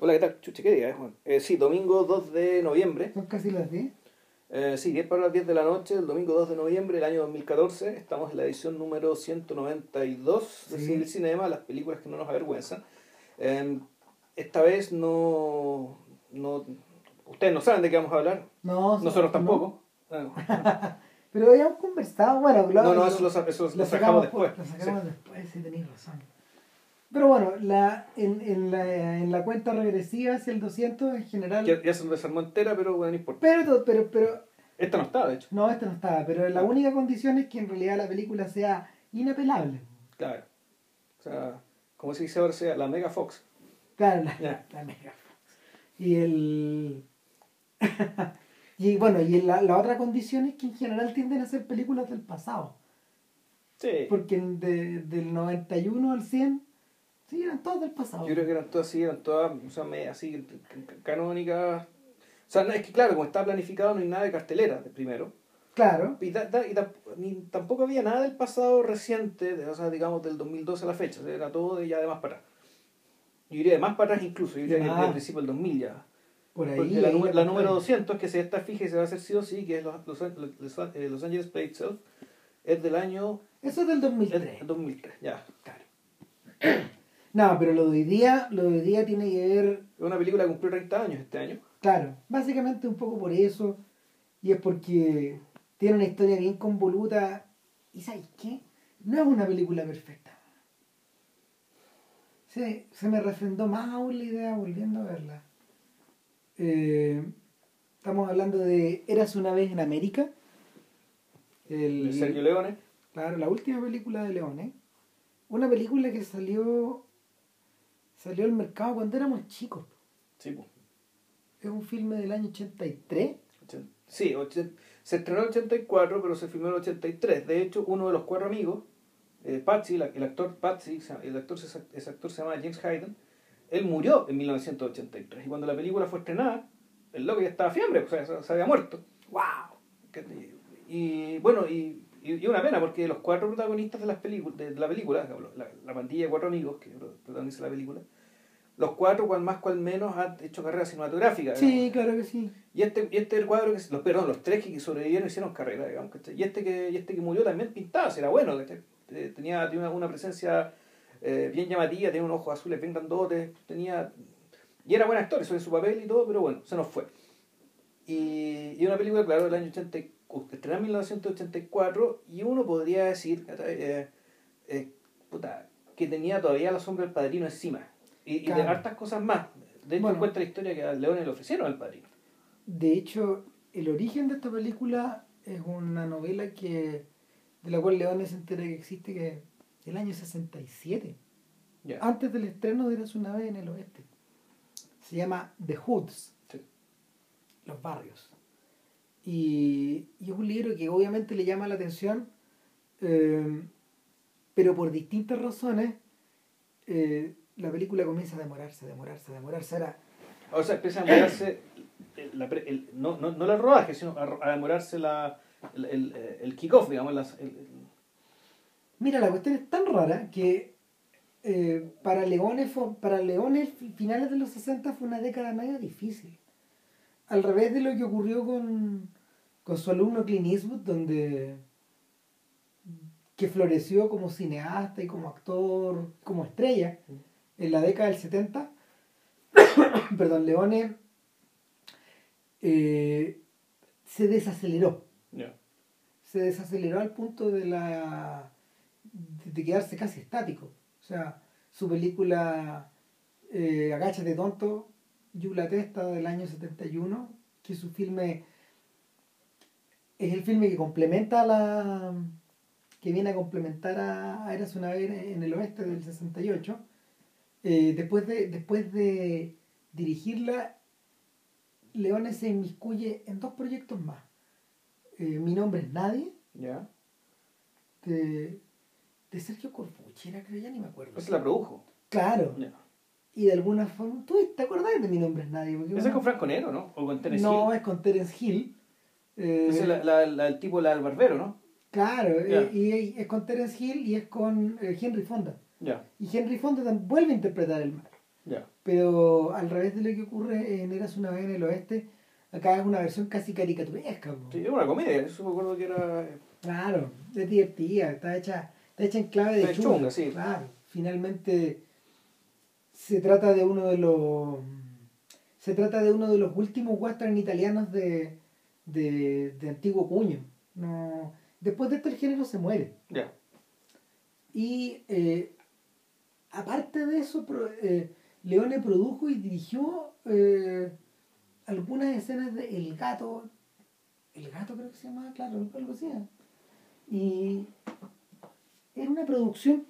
Hola, ¿qué tal? Chuche, ¿qué día es, Juan? Eh, sí, domingo 2 de noviembre. Son casi las 10. Eh, sí, 10 para las 10 de la noche, el domingo 2 de noviembre del año 2014. Estamos en la edición número 192 de Sí. Cine Cinema, las películas que no nos avergüenzan. Eh, esta vez no, no... Ustedes no saben de qué vamos a hablar. No, Nosotros tampoco. no. Ah, Pero habíamos conversado, bueno, lo, No, no, eso lo, eso lo lo sacamos sacamos después. Lo sacamos después, sí, tenéis razón. Pero bueno, la, en, en, la, en la cuenta regresiva hacia el 200 en general... Ya, se lo desarmó entera, pero bueno, no importa. Pero, pero, pero, Esta no está, de hecho. no, esta no estaba, pero la única condición es que en realidad la película sea inapelable. Claro. O sea, como se dice ahora, sea la Mega Fox. Claro, la, la Mega Fox. Y el... y bueno, y la, la otra condición es que en general tienden a ser películas del pasado. Sí. Porque de- del 91 al 100, sí, eran todas del pasado. Yo creo que eran todas así, eran todas o sea, me- así canónicas. O sea, no, es que claro, como estaba planificado no hay nada de cartelera de primero. Claro, Y, da- da- y tam- ni- tampoco había nada del pasado reciente, de- o sea, digamos del 2012 a la fecha. o sea, era todo de ya de más para atrás. Yo diría de más para atrás incluso, yo diría que Ah. desde el principio del 2000 ya. por ahí. La, ahí la está. número 200, que se está fija y se va a hacer sí o sí, que es Los, los, los, eh, Los Angeles Play Itself, es del año Eso es del es 2003. del 2003. Ya, claro. No, pero lo de hoy día, lo de hoy día tiene que ver, Es una película que cumplió 30 años este año. claro, básicamente un poco por eso. Y es porque tiene una historia bien convoluta. ¿Y sabes qué? No es una película perfecta. Se, se me refrendó más aún la idea volviendo a verla. Eh, estamos hablando de Eras una vez en América. El, De Sergio Leone. Claro, la última película de Leone. Una película que salió salió al mercado cuando éramos chicos. Sí, pues. Es un filme del año 83. Ochen- Sí, se estrenó en el 84, pero se filmó en el 83. De hecho, uno de los cuatro amigos, eh, Patsy, el actor Patsy, el actor, ese, actor se llama James Hayden, él murió en 1983. Y cuando la película fue estrenada, el loco ya estaba fiebre, o sea, se, había muerto. ¡Wow! Y bueno, y, y, y una pena, porque los cuatro protagonistas de, las películas, de, de la película, la, la pandilla de cuatro amigos que protagoniza la película, los cuatro, cual más, cual menos, han hecho carrera cinematográfica. Sí, claro que sí. Y este, y este cuadro, que, los, perdón, los tres que sobrevivieron hicieron carrera, digamos, ¿cachai? Y este que, y este que murió también pintaba, era bueno, ¿cachai? Eh, Tenía, tenía una, una presencia eh, bien llamativa, tenía unos ojos azules bien grandotes, tenía... Y era buen actor, eso en su papel y todo, pero bueno, se nos fue. Y, y una película, claro, del año 80, en 1984, y uno podría decir. Eh, eh, puta, que tenía todavía la sombra del padrino encima. Y, y de Claro. hartas cosas más. De hecho, Bueno. cuenta la historia que a Leone le ofrecieron al padrino. De hecho, el origen de esta película es una novela que de la cual Leone se entera que existe que es del año 67. Ya. Antes del estreno de Eras una vez en el oeste. Se llama The Hoods. Sí. Los barrios. Y, y es un libro que obviamente le llama la atención, eh, pero por distintas razones eh, la película comienza a demorarse, a demorarse, a demorarse. Ahora, O sea, empieza a demorarse, el- pre- el- no, no, no el rodaje, sino a, a demorarse la, el, el, el kickoff, digamos. las- el- el- Mira, la cuestión es tan rara que eh, para Leone fue, para Leone fi- finales de los 60 fue una década medio difícil. Al revés de lo que ocurrió con, con su alumno Clint Eastwood, donde que floreció como cineasta y como actor, como estrella en la década del 70. Perdón, Leone eh, se desaceleró se desaceleró al punto de la de quedarse casi estático. O sea, su película eh, Agáchate tonto, Yula Testa del año 71, que es su filme es el filme que complementa a la que viene a complementar a, Eras una vez en el oeste del 68. Eh, después de después de dirigirla Leones se inmiscuye en dos proyectos más. Eh, Mi nombre es Nadie, Ya. de, de Sergio Corbucci, creo, ya ni me acuerdo. Esa la produjo. Claro, Ya. y de alguna forma, ¿tú te acordás de Mi nombre es Nadie? Porque es con Franco Nero, ¿no? O con Tennessee. no, es con Terence Hill. Eh, es la, la, la- el tipo, la del barbero, ¿no? Claro, eh, y, es con Terence Hill y es con eh, Henry Fonda. Ya. Y Henry Fonda vuelve a interpretar el mal. Ya. Pero al revés de lo que ocurre en Eras una vez en el oeste, acá es una versión casi caricaturesca. po. Sí, es una comedia, eso me acuerdo que era. eh, Claro, es divertida, está hecha, está hecha en clave de Está chunga. chunga, sí. Claro, finalmente se trata de uno de los se trata de uno de los últimos western italianos de, de, de antiguo cuño. No, después de esto el género se muere. Ya. Y eh, aparte de eso, pro- eh, Leone produjo y dirigió eh, algunas escenas de El Gato. El Gato creo que se llamaba, claro, algo así. Y era una producción,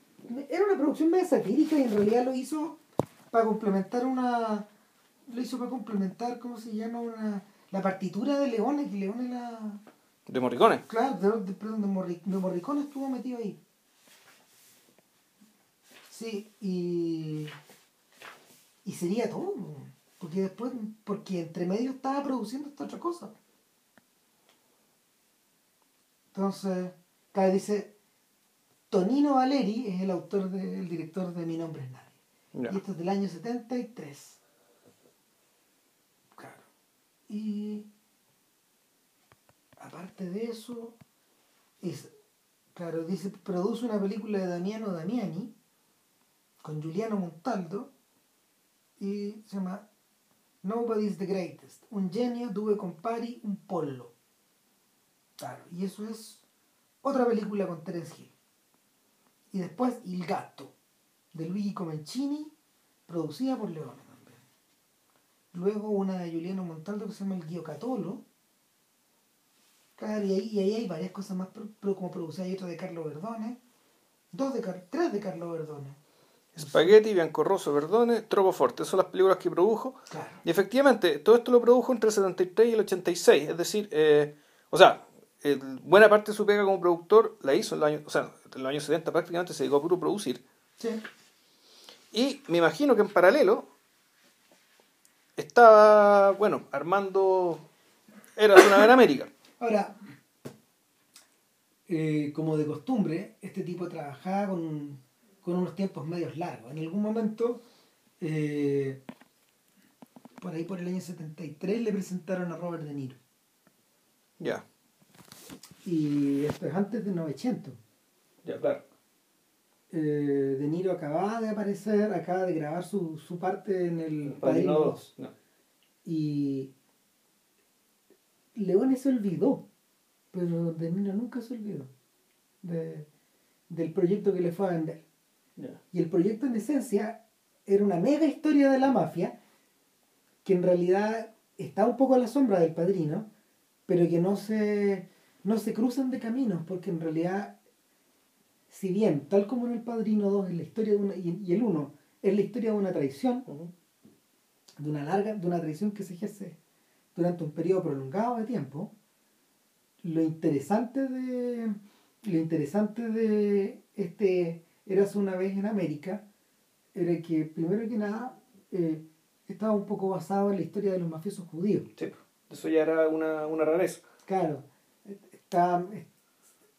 era una producción medio satírica y en realidad lo hizo para complementar una. Lo hizo para complementar, ¿cómo se llama? Una, la partitura de Leone, que Leone la. De Morricone. Claro, de, de- perdón, de, Morri- de Morricone estuvo metido ahí. Sí, y. Y sería todo. Porque después, porque entre medio estaba produciendo esta otra cosa. Entonces, acá dice, Tonino Valeri es el autor, de- el director de Mi Nombre es Nadie. Y esto es del año 73. Y aparte de eso, es, claro, dice, produce una película de Damiano Damiani con Giuliano Montaldo y se llama Nobody's the Greatest. Un genio, due compari, un pollo. Claro, y eso es otra película con Terence Hill. Y después Il Gatto, de Luigi Comencini, producida por Leone. Luego una de Giuliano Montaldo que se llama El Ghiocatolo. Claro, y ahí, y ahí hay varias cosas más pro- pro- como producidas. Hay otra de Carlo Verdone. Dos de tres de Carlo Verdone. Spaghetti, Bianco Rosso, Verdone, Tropo Forte. Esas son las películas que produjo. Claro. Y efectivamente, todo esto lo produjo entre el 73 y el 86. Es decir, eh, o sea, el- buena parte de su pega como productor la hizo en los años, o sea, en los años 70 prácticamente se dedicó a puro producir. Sí. Y me imagino que en paralelo estaba, bueno, armando Era una vez en América. Ahora, eh, como de costumbre, este tipo trabajaba con, con unos tiempos medios largos. En algún momento, eh, por ahí por el año 73, le presentaron a Robert De Niro. Ya, Y esto es antes de 900. ya, claro. Eh, de Niro acababa de aparecer, acaba de grabar su, su parte en el Padrino 2. No. Y Leone se olvidó, pero De Niro nunca se olvidó de- del proyecto que le fue a vender. Y el proyecto en esencia era una mega historia de la mafia que en realidad está un poco a la sombra del padrino, pero que no se, no se cruzan de caminos, porque en realidad, si bien, tal como en el Padrino 2 es la historia de una, y, y el 1 es la historia de una traición, de una larga, de una traición que se ejerce durante un periodo prolongado de tiempo, lo interesante de lo interesante de este Eras una vez en América era que primero que nada eh, estaba un poco basado en la historia de los mafiosos judíos. Sí, eso ya era una, una rareza. Claro, está,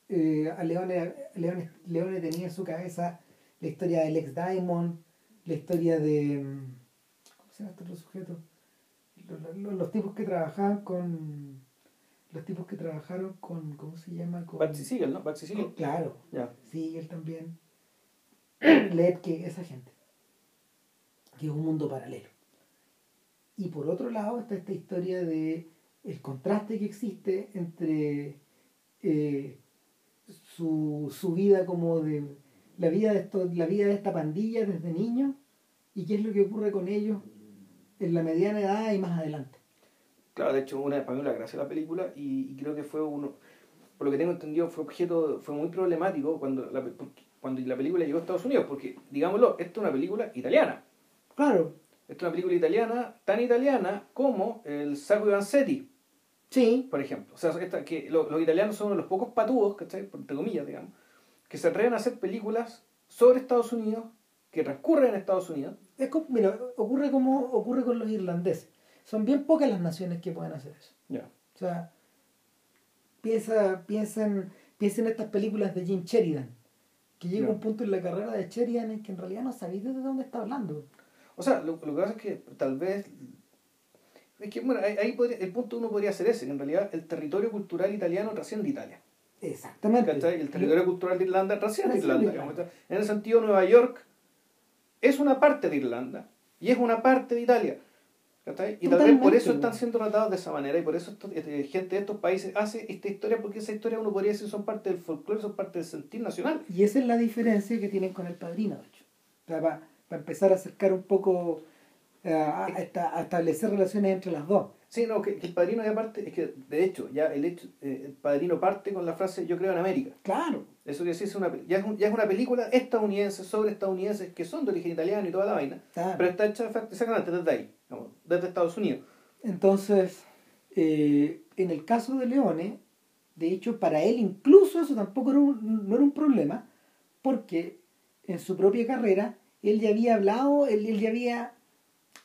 eh, a Leone, Leone, Leone tenía en su cabeza la historia del ex Diamond, la historia de. mm, ¿Cómo se llama este otro sujeto? Los, los- los tipos que trabajaban con. Los tipos que trabajaron con. ¿Cómo se llama? Con, Batsy Siegel, ¿no? Batsy Siegel. Claro, Ya. sí, él también. Lepke, esa gente. Que es un mundo paralelo. Y por otro lado está esta historia de el contraste que existe entre eh, su, su vida como de la vida de esto, la vida de esta pandilla desde niño y qué es lo que ocurre con ellos en la mediana edad y más adelante. Claro, de hecho, una para mí una gracia la película y, y creo que fue uno, por lo que tengo entendido, fue objeto, fue muy problemático cuando la, cuando la película llegó a Estados Unidos, porque, digámoslo, esta es una película italiana. Claro, Esta es una película italiana, tan italiana como el Sacco de Vanzetti, sí, por ejemplo. O sea, esta- que lo- los italianos son uno de los pocos patudos, ¿cachai? Por- entre comillas, digamos, que se atreven a hacer películas sobre Estados Unidos, que transcurren en Estados Unidos. Es co- mira, ocurre como ocurre con los irlandeses. Son bien pocas las naciones que pueden hacer eso. Ya. O sea, piensa, piensa, en, piensa en estas películas de Jim Sheridan, que llega Ya. un punto en la carrera de Sheridan en que en realidad no sabéis de dónde está hablando. O sea, lo, lo que pasa es que tal vez. Es que, bueno, ahí, podría- el punto uno podría ser ese, que en realidad el territorio cultural italiano trasciende Italia. Exactamente. ¿cachai? El territorio cultural de Irlanda trasciende Irlanda. En el sentido, Nueva York es una parte de Irlanda y es una parte de Italia. ¿cachai? Y tal vez por eso están siendo tratados de esa manera y por eso esto- este, gente de estos países hace esta historia, porque esa historia uno podría decir son parte del folclore, son parte del sentir nacional. Y esa es la diferencia que tienen con el padrino, de hecho. O sea, para empezar a acercar un poco a, a esta- a establecer relaciones entre las dos. Sí, no, que, que el padrino ya parte, es que de hecho, ya el hecho, eh, el padrino parte con la frase yo creo en América. Claro. Eso quiere decir, es una, ya, es un- ya es una película estadounidense sobre estadounidenses que son de origen italiano y toda la vaina, claro. pero está hecha exactamente desde ahí, desde Estados Unidos. Entonces, eh, en el caso de Leone, de hecho, para él incluso eso tampoco era un- no era un problema, porque en su propia carrera él ya había hablado, él, él ya había,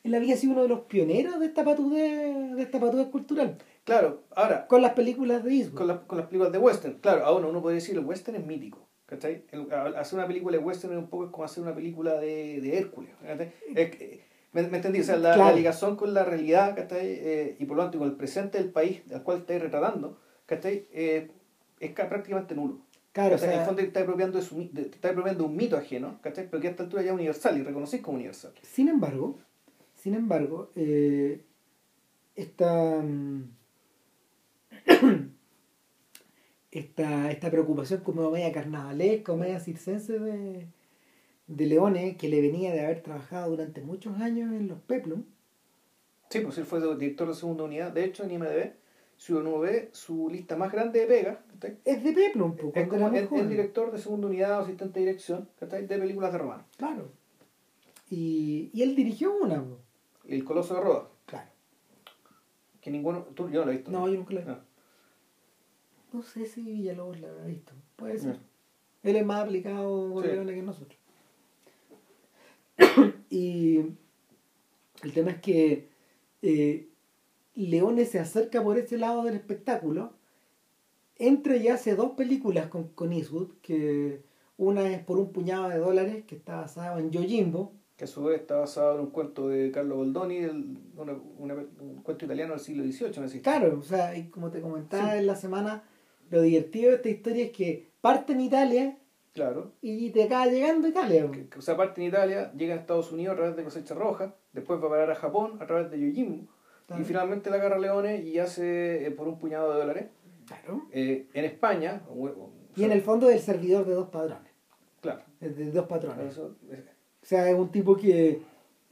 él había sido uno de los pioneros de esta patudez, de esta patudez cultural, Claro, ahora, con las películas de Eastwood. con, la- con las películas de western, claro, ahora uno puede decir el western es mítico, ¿cachai? El- hacer una película de western es un poco como hacer una película de, de Hércules, ¿Me, me entendí? O sea, la, Claro. la ligación con la realidad, ¿cachai? Eh, y por lo tanto con el presente del país al cual estáis retratando, ¿cachai? Eh, es ca- prácticamente nulo. Claro, o ¿cachai? en el sea, fondo te está apropiando, de su, mi- de- te está apropiando un mito ajeno, ¿cachai? Pero que a esta altura ya es universal y reconocís como universal. sin embargo, sin embargo, eh, esta, mm, esta, esta preocupación como media carnavalesca o media circense de, de Leone, que le venía de haber trabajado durante muchos años en los Peplum, Sí, pues él fue director de segunda unidad. De hecho, en IMDB, si uno ve su lista más grande de pegas, es de Peplum, pues, es como joven. director de segunda unidad o asistente de dirección de películas de romano. Claro. Y, y él dirigió una, pues. El Coloso de Roda, claro. que ninguno, tú, yo no lo he visto. No, yo nunca la vi. No. No sé si Villalobos la habrá visto. Puede ser. Él es más aplicado Sí. Que nosotros. y el tema es que eh, Leone se acerca por ese lado del espectáculo. Entra y hace dos películas con, con Eastwood, que una es por un puñado de dólares, que está basada en Yojimbo, Que a su vez está basado en un cuento de Carlo Goldoni, el- una- una- un cuento italiano del siglo XVIII, ¿no? Claro, o sea, y como te comentaba Sí. en la semana, lo divertido de esta historia es que parte en Italia Claro. y te acaba llegando a Italia. Que, que, o sea, parte en Italia, llega a Estados Unidos a través de Cosecha Roja, después va a parar a Japón a través de Yojimbo, Claro. y finalmente la agarra Leone y hace eh, por un puñado de dólares. Claro. eh, en España, o- o- Y en el fondo es el servidor de dos padrones, Claro. es de dos patrones. Eso, eh, O sea, es un tipo que,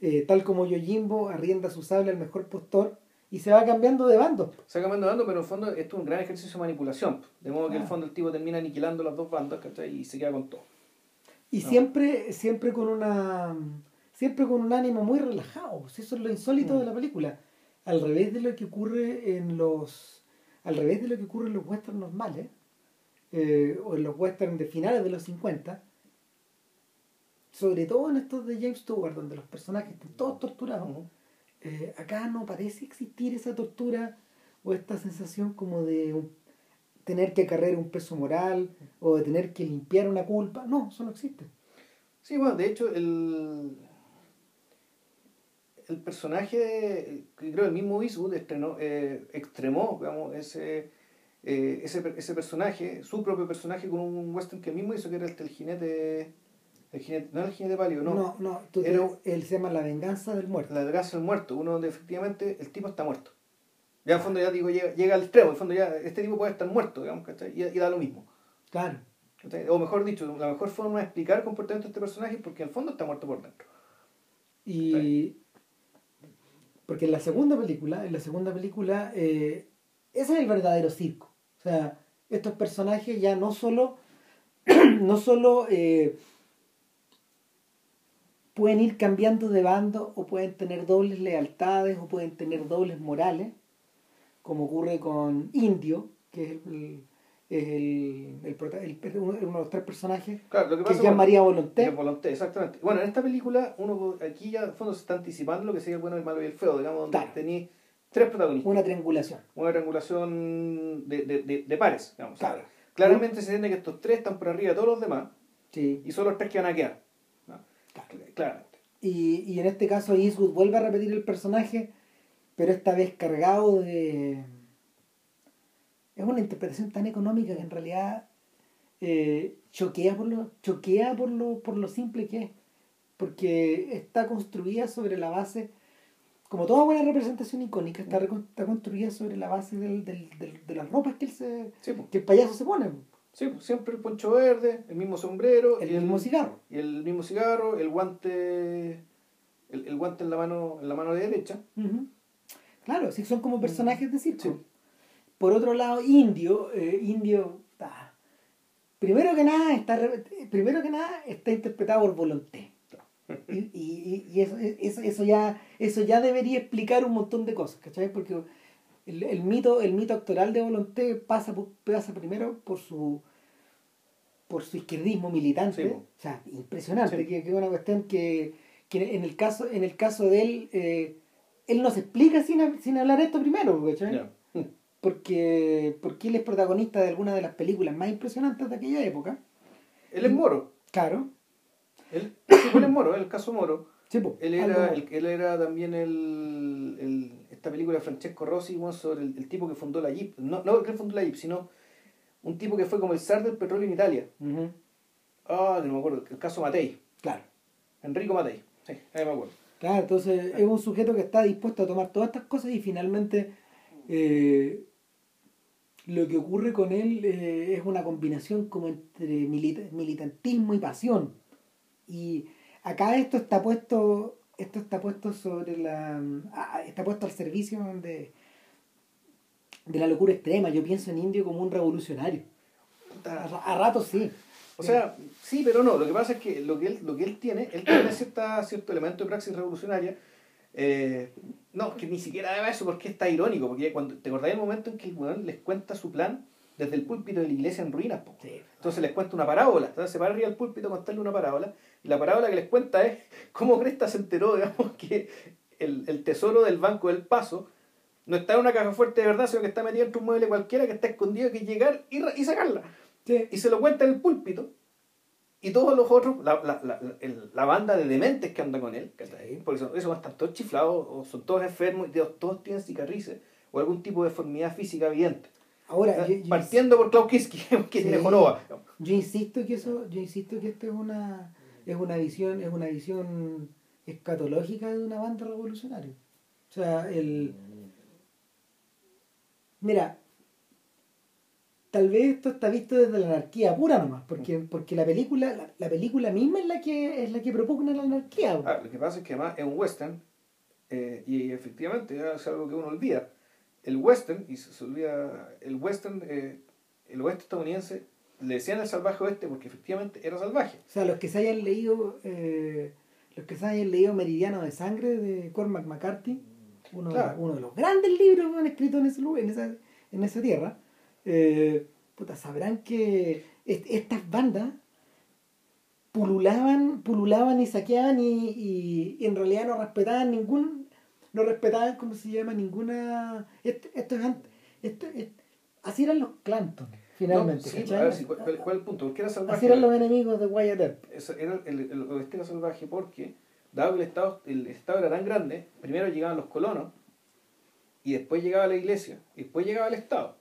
eh, tal como Yojimbo, arrienda su sable al mejor postor y se va cambiando de bando. se va cambiando dando, pero en el fondo esto es un gran ejercicio de manipulación. De modo que en el Ah. fondo el tipo termina aniquilando las dos bandas ¿cachai? y se queda con todo. Y No. siempre, siempre con una siempre con un ánimo muy relajado. Si Eso es lo insólito Mm. de la película. Al revés de lo que ocurre en los. Al revés de lo que ocurre en los westerns normales, eh, o en los westerns de finales de los 50, sobre todo en estos de James Stewart, donde los personajes están todos torturados, Ujú. eh, acá no parece existir esa tortura o esta sensación como de un- tener que acarrear un peso moral o de tener que limpiar una culpa. No, eso no existe. Sí, bueno, de hecho, el, el personaje, que creo el mismo Eastwood estrenó, eh, extremó, digamos, ese, eh, ese, ese personaje, su propio personaje, con un western que él mismo hizo, que era este, el jinete, el jinete, no el jinete pálido, no, No, no, tú te- Era- él se llama La venganza del muerto. la desgracia del muerto, uno donde efectivamente el tipo está muerto. Ya en fondo ya digo, llega, llega al extremo, en fondo ya este tipo puede estar muerto, digamos, ¿cachai? Y, y da lo mismo. Claro. ¿cachai? O mejor dicho, la mejor forma de explicar el comportamiento de este personaje es porque en el fondo está muerto por dentro. Y porque en la segunda película, en la segunda película, eh, ese es el verdadero circo. O sea, estos personajes ya no solo, no solo eh, pueden ir cambiando de bando o pueden tener dobles lealtades o pueden tener dobles morales, como ocurre con Indio, que es el, es el, el uno de los tres personajes, Claro, lo que que pasa es Jean-Marie Volonté. Exactamente. Bueno, en esta película, uno aquí ya en fondo se está anticipando lo que sería el bueno, el malo y el feo, digamos, donde Claro. tenéis tres protagonistas. Una triangulación. Una triangulación de, de, de, de pares, digamos. Claro. Claramente se entiende que estos tres están por arriba de todos los demás Sí. y son los tres que van a quedar. Claramente. Y, y en este caso Eastwood vuelve a repetir el personaje, pero esta vez cargado de... Es una interpretación tan económica que en realidad eh, choquea, por lo, choquea por, lo, por lo simple que es. Porque está construida sobre la base, como toda buena representación icónica, está, está construida sobre la base del, del, del- de las ropas que, él se, Sí, que el payaso se pone. Sí, pues, siempre el poncho verde, el mismo sombrero, El y mismo cigarro. y el mismo cigarro, el guante, el, el guante en la mano, en la mano derecha. Ujú. Claro, sí, son como personajes de circo. Sí. Por otro lado, Indio, eh, Indio, ah, primero que nada está primero que nada está interpretado por Volonté. Y, y, y eso, eso, eso ya eso ya debería explicar un montón de cosas, ¿cachai? Porque el, el mito el mito actoral de Volonté pasa pasa primero por su por su izquierdismo militante, Sí, o sea, impresionante, Sí. que, que es una cuestión que, que en el caso en el caso de él eh, él no se explica sin, sin hablar esto primero, porque, porque él es protagonista de alguna de las películas más impresionantes de aquella época. Él es moro. Claro. Él, sí, él es moro, el caso moro. Él era, él era también el, película de Francesco Rossi bueno, sobre el, el tipo que fundó la Jeep. No, no que fundó la Jeep, sino un tipo que fue como el zar del petróleo en Italia. Ah, no me acuerdo, el caso Matei. Claro. Enrico Matei. Sí, ahí me acuerdo. Claro, entonces es un sujeto que está dispuesto a tomar todas estas cosas y finalmente eh, lo que ocurre con él eh, es una combinación como entre milita- militantismo y pasión. Y acá esto está puesto, esto está puesto sobre la. ah, está puesto al servicio de, de la locura extrema. Yo pienso en Indio como un revolucionario. A, a ratos sí. O sea, sí, pero no. Lo que pasa es que lo que él, lo que él tiene, él tiene cierta, cierto elemento de praxis revolucionaria. Eh, no, que ni siquiera debe eso porque está irónico. Porque cuando te acordás del momento en que el weón les cuenta su plan desde el púlpito de la iglesia en ruinas. Sí. Entonces les cuenta una parábola. Entonces se para arriba del púlpito a contarle una parábola. Y la parábola que les cuenta es cómo Cresta se enteró, digamos, que el, el tesoro del Banco del Paso no está en una caja fuerte de verdad, sino que está metido entre un mueble cualquiera que está escondido, que llegar y, y sacarla. Sí. Y se lo cuenta en el púlpito. Y todos los otros, la, la, la, la banda de dementes que anda con él, ¿cachai? porque son, esos están todos chiflados, o son todos enfermos, y todos, todos tienen cicatrices, o algún tipo de deformidad física evidente. Ahora, yo, yo- Partiendo por Klaus Kinski, que Sí. tiene. Yo insisto que eso, yo insisto que esto es una es una visión, es una visión escatológica de una banda revolucionaria. O sea, el mira, tal vez esto está visto desde la anarquía pura nomás, porque, porque la película, la, la película misma es la que es la que propugna la anarquía. Ah, lo que pasa es que además es un western, eh, y efectivamente es algo que uno olvida. El western, y se, se olvida, el western, eh, el oeste estadounidense, le decían el salvaje oeste porque efectivamente era salvaje. O sea, los que se hayan leído eh, los que se hayan leído Meridiano de Sangre de Cormac McCarthy, uno, de- uno de los grandes libros que han escrito en, ese, en, esa, en esa tierra, eh, puta, sabrán que est- estas bandas pululaban, pululaban y saqueaban y, y- y en realidad no respetaban ningún, no respetaban, ¿cómo se llama? Ninguna... Esto, esto esto- es- así eran los Clanton, finalmente. No, sí, ¿cachai? a ver, sí, ¿cuál, cuál- cuál es el punto? ¿Por qué era salvaje? así eran los enemigos de Wyatt Earp. Era el, el, el oeste era salvaje porque, dado que el estado, el estado era tan grande, primero llegaban los colonos, y después llegaba la iglesia, y después llegaba el Estado.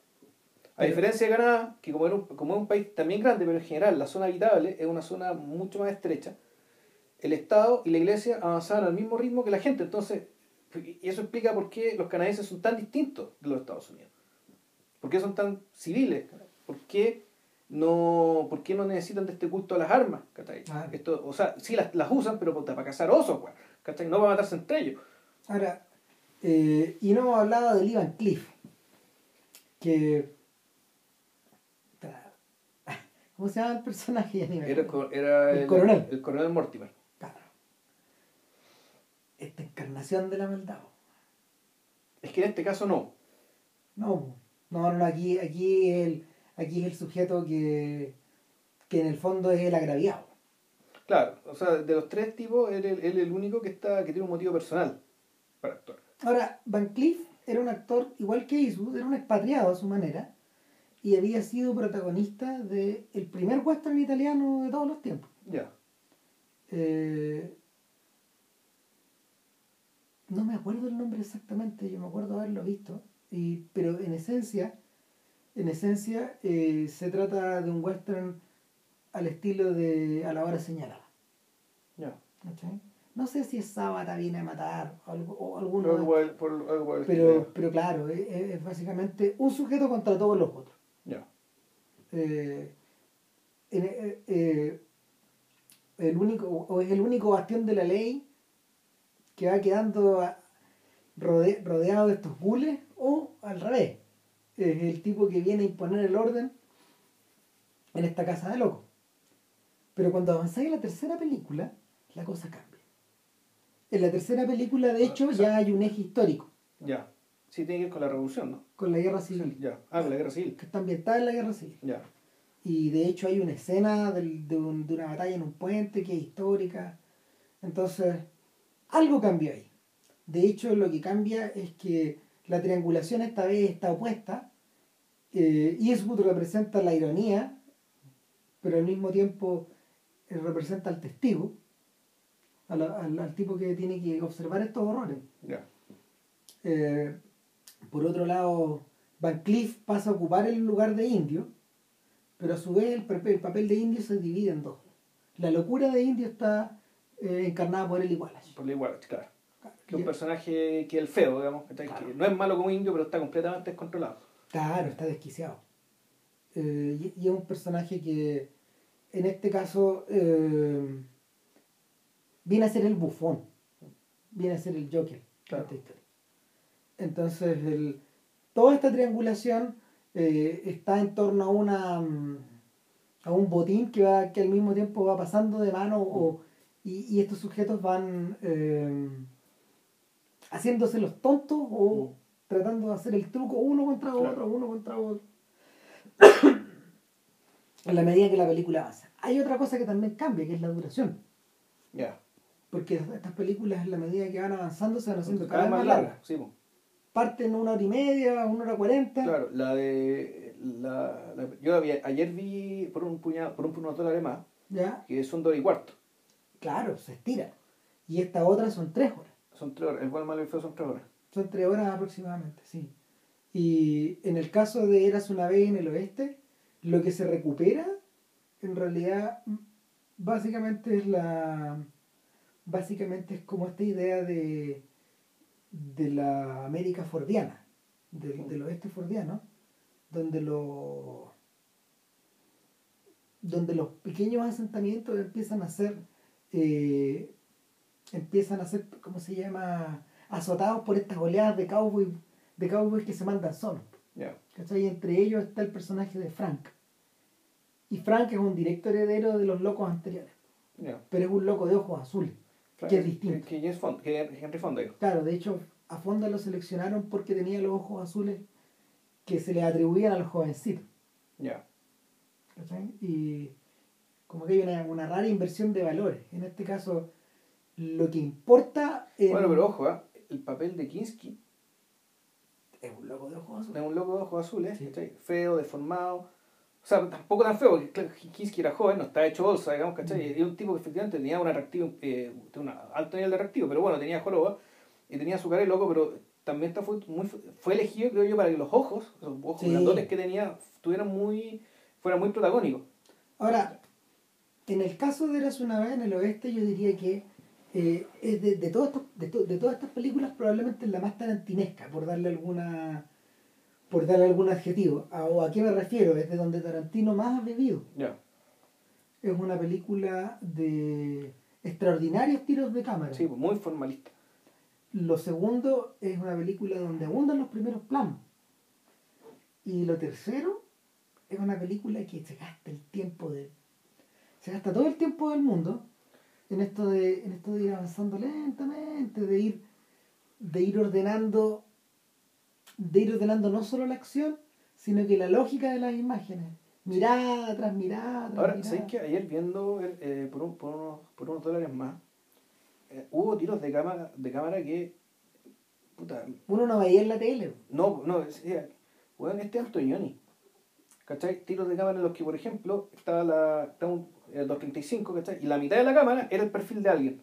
A Pero- diferencia de Canadá, que como, era un, como es un país también grande, pero en general la zona habitable es una zona mucho más estrecha, el Estado y la iglesia avanzaban al mismo ritmo que la gente. Entonces, y eso explica por qué los canadienses son tan distintos de los Estados Unidos. ¿Por qué son tan civiles? ¿Por qué no, por qué no necesitan de este culto a las armas? Claro. Esto, o sea, sí las, las usan, pero para cazar osos, no para matarse entre ellos. Ahora, eh, y no hemos hablado de Lee Van Cliff, que... ¿Cómo se llama el personaje? Era, era El coronel. El coronel Mortimer. Esta encarnación de la maldad. Es que en este caso no. No, no, no, aquí, aquí, es el, aquí es el sujeto que, que en el fondo es el agraviado. Claro, o sea, de los tres tipos, él es es el único que está que tiene un motivo personal para actuar. Ahora, Van Cleef era un actor igual que Eastwood, era un expatriado a su manera, y había sido protagonista del el primer western italiano de todos los tiempos. Ya. Eh, no me acuerdo el nombre exactamente, yo me acuerdo haberlo visto, y, pero en esencia, en esencia eh, se trata de un western al estilo de A la hora señalada. Ya. ¿cachai? No sé si es Sábata viene a matar o, algo, o alguno de- algo por- del pero, pero claro, es, es básicamente un sujeto contra todos los otros. Ya. Eh, eh, eh, el único, o es el único bastión de la ley que va quedando rode- rodeado de estos gules, o al revés, es el tipo que viene a imponer el orden en esta casa de locos. Pero cuando avanzáis en la tercera película, la cosa cambia. En la tercera película, de hecho, ya hay un eje histórico Ya. Sí, tiene que ver con la revolución, ¿no? con la guerra civil, Ya. Ah, con la guerra civil. que está ambientada en la guerra civil. Ya. Y de hecho hay una escena del- de, un- de una batalla en un puente que es histórica. Entonces, algo cambió ahí. De hecho, lo que cambia es que la triangulación esta vez está opuesta. Eh, Eastwood representa la ironía, pero al mismo tiempo eh, representa al testigo, a la- al, al tipo que tiene que observar estos horrores. Ya. Eh, por otro lado, Van Cleef pasa a ocupar el lugar de indio, pero a su vez el papel de indio se divide en dos. La locura de indio está eh, encarnada por Eli Wallace. Por la igual, claro. Que es un personaje que es el feo, digamos. Que no es malo como indio, pero está completamente descontrolado. Claro, está desquiciado. Eh, y, y es un personaje que, en este caso, eh, viene a ser el bufón, viene a ser el Joker Claro. esta historia. Entonces, el- toda esta triangulación está en torno a una mm, a un botín que va que al mismo tiempo va pasando de mano o, y, y estos sujetos van eh, haciéndose los tontos o tratando de hacer el truco uno contra Claro. otro, uno contra otro. en la medida que la película avanza. Hay otra cosa que también cambia, que es la duración. Ya. Porque estas películas, en la medida que van avanzando, se van haciendo Cada vez más larga. Sí. Parten una hora y media, una hora cuarenta. Claro, la de. La, la- yo había- ayer vi por un puñado, por un unos dólares más, ¿Ya? que son dos y cuarto. Claro, se estira. Y esta otra son tres horas. Son tres horas. El buen malo y feo son tres horas. Son tres horas aproximadamente, sí. Y en el caso de Eras una vez en el oeste, lo que se recupera, en realidad, básicamente es la. Básicamente es como esta idea de. de la América fordiana, del, del oeste fordiano, donde los. donde los pequeños asentamientos empiezan a ser. Eh, empiezan a ser, ¿cómo se llama? azotados por estas oleadas de cowboys de cowboys que se mandan solos. ¿cachai? Y entre ellos está el personaje de Frank. Y Frank es un directo heredero de los locos anteriores, Ya. pero es un loco de ojos azules. Que es distinto. Que, que James Fond- que Henry Fonda. Claro, de hecho, a Fonda lo seleccionaron porque tenía los ojos azules que se le atribuían a los jovencitos. Ya. ¿cachai? Y como que hay una, una rara inversión de valores. En este caso, lo que importa en- Bueno, pero ojo, ¿ah? el papel de Kinski es un loco de ojos es azules. un loco de ojos azules, Sí. ¿cachai? feo, deformado. O sea, tampoco tan feo, porque claro, Kinski era joven, no estaba hecho bolsa, digamos, ¿cachai? Mm. Y era un tipo que efectivamente tenía un atractivo, eh, un alto nivel de atractivo, pero bueno, tenía joroba y tenía su cara de loco, pero también está fue, muy, fue elegido, creo yo, para que los ojos, los ojos Sí. grandotes que tenía, tuvieran muy, fueran muy protagónicos. Ahora, en el caso de Eras una vez en el oeste, yo diría que eh, es de, de, todo esto- de, to- de todas estas películas probablemente es la más tarantinesca, por darle alguna por darle algún adjetivo. ¿A, o a qué me refiero? Es de donde Tarantino más ha vivido. Es una película de extraordinarios tiros de cámara. Sí, muy formalista. Lo segundo es una película donde abundan los primeros planos. Y lo tercero es una película que se gasta el tiempo de. Se gasta todo el tiempo del mundo en esto de, en esto de ir avanzando lentamente, de ir, de ir ordenando, de ir ordenando no solo la acción, sino que la lógica de las imágenes. Mirada tras mirada tras Ahora, mirada. ¿sabes que Ayer viendo eh, por, un- por, unos, por unos dólares más, eh, hubo tiros de cámara, de cámara que. Puta, Uno no veía en la tele. no, no, decía, weón, este es Antonioni. ¿Cachai? Tiros de cámara en los que, por ejemplo, estaba la. Estaba un, el 235, ¿cachai? Y la mitad de la cámara era el perfil de alguien.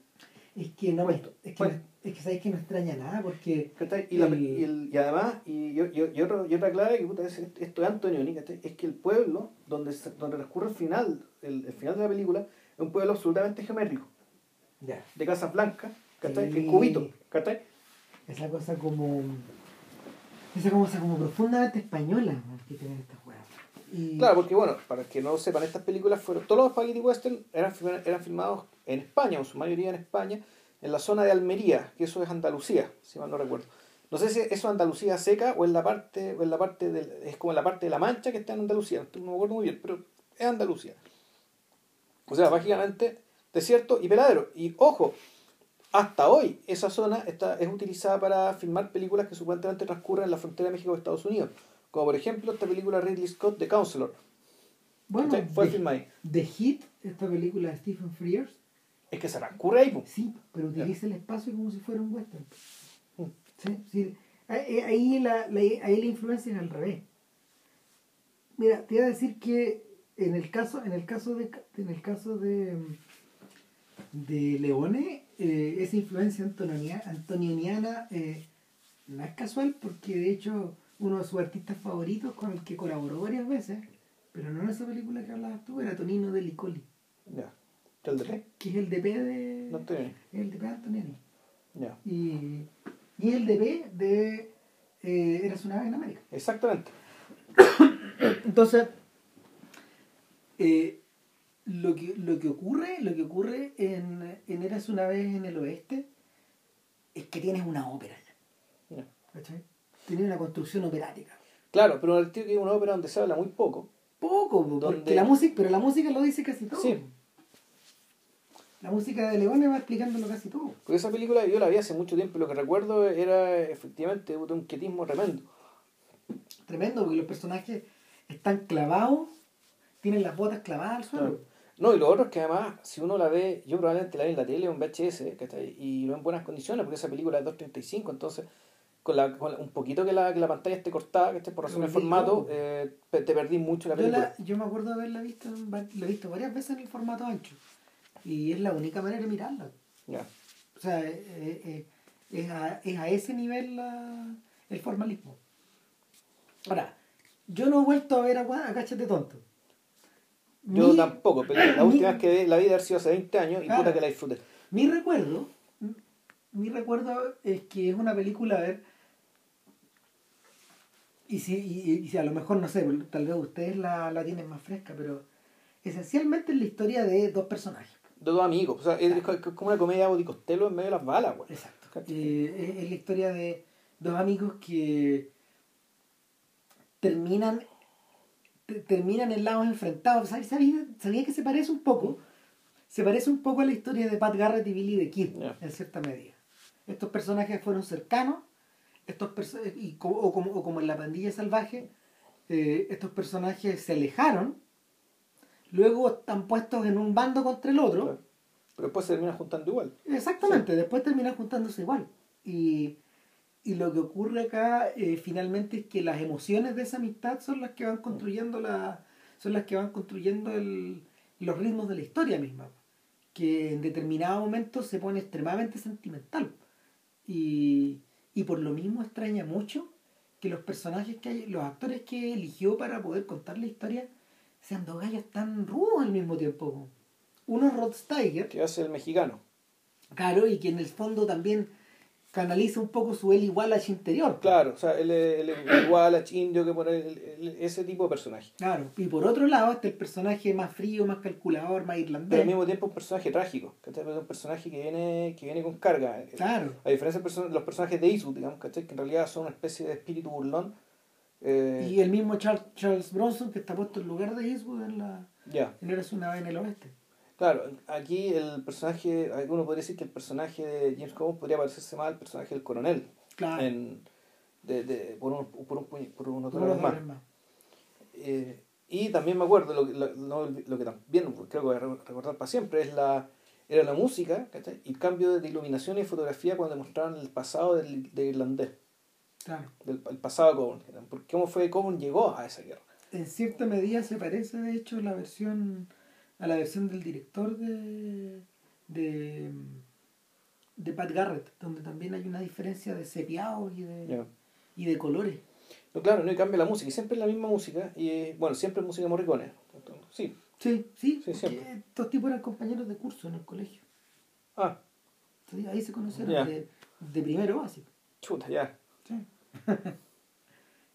Es que no Puesto, es que puesto. Es que sabéis que no extraña nada porque. ¿cachai? Y, la- el- y, el- y además, y, yo- yo- y otro- y otra clave que puta, es, esto es Antonioni, ¿cachai? es que el pueblo donde, se- donde transcurre el final, el, el final de la película, es un pueblo absolutamente geométrico, Ya. de casas blancas, ¿cachai? Sí. En cubitos, ¿cachai? Esa cosa como. Esa cosa como profundamente española que tienen estas weas. Claro, porque bueno, para que no sepan, estas películas fueron, todos los spaghetti western eran, eran filmados en España, en su mayoría en España, en la zona de Almería, que eso es Andalucía, si mal no recuerdo. No sé si eso es Andalucía seca o en la parte, o en la parte del, es como en la parte de la Mancha que está en Andalucía, no me acuerdo muy bien, pero es Andalucía. O sea, básicamente desierto y peladero. Y ojo, hasta hoy esa zona está, es utilizada para filmar películas que supuestamente transcurren en la frontera de México Estados Unidos. Como por ejemplo esta película Ridley Scott, The Counselor. bueno, The, filmada ahí. The Hit, esta película de Stephen Frears, Es que se transcurre ahí, po. sí, pero utiliza el espacio como si fuera un western. Mm. Sí, sí. Ahí, ahí la, la- ahí la influencia es al revés. Mira, te iba a decir que en el caso, en el caso de en el caso de, de Leone, eh, esa influencia antonia- antonioniana eh, no es casual porque de hecho uno de sus artistas favoritos con el que colaboró varias veces, pero no en esa película que hablabas tú, era Tonino de Licoli, Ya. ¿El de qué? que es el DP de. Es el DP de Antonioni. Ya. Y, y es el DP de eh, Eras una vez en América. Exactamente. Entonces, eh, lo, que, lo que ocurre, lo que ocurre en, en Eras una vez en el oeste es que tienes una ópera. Ya. ¿Cachai? Tienes una construcción operática. Claro, pero el tío que es una ópera donde se habla muy poco. Poco, porque Donde- la música, pero la música lo dice casi todo. Sí. La música de Leone va explicándolo casi todo. Porque esa película yo la vi hace mucho tiempo y lo que recuerdo era efectivamente un quietismo tremendo. Tremendo, porque los personajes están clavados, tienen las botas clavadas al suelo. Claro. No, y lo otro es que además, si uno la ve, yo probablemente la vi en la tele o en VHS, ¿cachai? y ve en buenas condiciones, porque esa película es 2.35, entonces, con, la, con la- un poquito que la, que la pantalla esté cortada, que esté por razón de Perdí formato, eh, te perdí mucho la Yo, película. la- yo me acuerdo de haberla visto, la he visto varias veces en el formato ancho. Y es la única manera de mirarla. Ya. O sea, eh, eh, es, a, es a ese nivel la- el formalismo. Ahora, yo no he vuelto a ver a, a Tonto. Yo Mi- tampoco, pero la mi- última vez que vi, la vi de haber sido hace 20 años y Claro. puta que la disfruté. Mi recuerdo, mi recuerdo es que es una película, a ver, y si, y, y si a lo mejor, no sé, tal vez ustedes la, la tienen más fresca, pero esencialmente es la historia de dos personajes. De dos amigos, o sea, es, como una comedia de Costello en medio de las balas, güey. Exacto. Eh, es, es la historia de dos amigos que terminan te- terminan en lados enfrentados. ¿Sabía, sabía, que se parece un poco? Se parece un poco a la historia de Pat Garrett y Billy the Kid, Ya. en cierta medida. Estos personajes fueron cercanos, estos y co- o, como, o como en la pandilla salvaje, eh, estos personajes se alejaron, luego están puestos en un bando contra el otro. Claro. Pero después se termina juntando igual. Exactamente, después terminan juntándose igual. Y, y lo que ocurre acá eh, finalmente es que las emociones de esa amistad son las que van construyendo la, son las que van construyendo el, los ritmos de la historia misma. Que en determinado momento se pone extremadamente sentimental. Y, y por lo mismo extraña mucho que los personajes que hay, los actores que eligió para poder contar la historia sean dos gallos tan rudos al mismo tiempo. Uno es Rod Steiger, Que hace el mexicano. Claro, y que en el fondo también canaliza un poco su Eli Wallach interior. Claro, o sea, él es igual a indio que pone el- el- ese tipo de personaje. Claro. Y por otro lado está el personaje más frío, más calculador, más Pero irlandés. al mismo tiempo un personaje trágico, ¿cachai? Es un personaje que viene, que viene con carga. Claro. A diferencia de los personajes de Eastwood, digamos, ¿cachai? Que en realidad son una especie de espíritu burlón. Eh, Y el mismo Charles, Charles Bronson que está puesto en lugar de Eastwood en la Ya, en Eres una vez en el oeste. Claro, aquí el personaje, uno podría decir que el personaje de James Coburn podría parecerse más al personaje del coronel. Claro. En, de, de, por, un, por, un, puño- por unos Uno dólares más. Eh, y también me acuerdo, lo, que- lo, lo que también creo que voy a re- recordar para siempre, es la era la música ¿cachai? y el cambio de iluminación y fotografía cuando mostraron el pasado del, del irlandés, Claro. del el pasado de Coburn. ¿Cómo fue Coburn llegó a esa guerra? En cierta medida se parece de hecho la versión a la versión del director de de, de Pat Garrett, donde también hay una diferencia de sepiados y de, y de colores. No, claro, no y cambia la música, y siempre es la misma música, y bueno, siempre es música de Morricone. Sí. Sí, sí, Sí, siempre. estos tipos eran compañeros de curso en el colegio. Ah, Entonces, ahí se conocieron de, de primero básico. chuta, ya. Sí.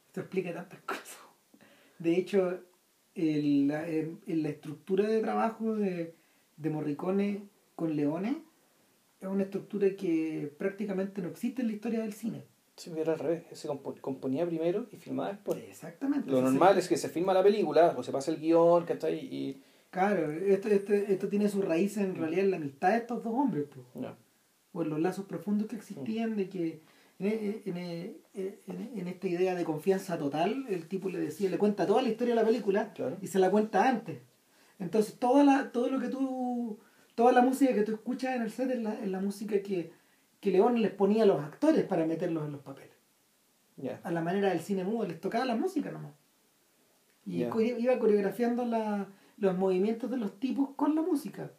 Esto explica tantas cosas. De hecho, el- la, en- en la estructura de trabajo de, de Morricone con Leone es una estructura que prácticamente no existe en la historia del cine. Sí, pero era al revés, se compo- componía primero y filmaba después. Exactamente. Lo normal es que se filma la película, o se pasa el guion, ¿cachai? Y. Claro, esto, esto, esto tiene su raíz en realidad en la amistad de estos dos hombres, pues. No. o en los lazos profundos que existían de que en, en- en- en- esta idea de confianza total, el tipo le decía, le cuenta toda la historia de la película Claro. y se la cuenta antes. Entonces toda la, todo lo que tú, toda la música que tú escuchas en el set es la, es la música que, que León les ponía a los actores para meterlos en los papeles. A la manera del cine mudo, les tocaba la música nomás. Y iba coreografiando la- los movimientos de los tipos con la música.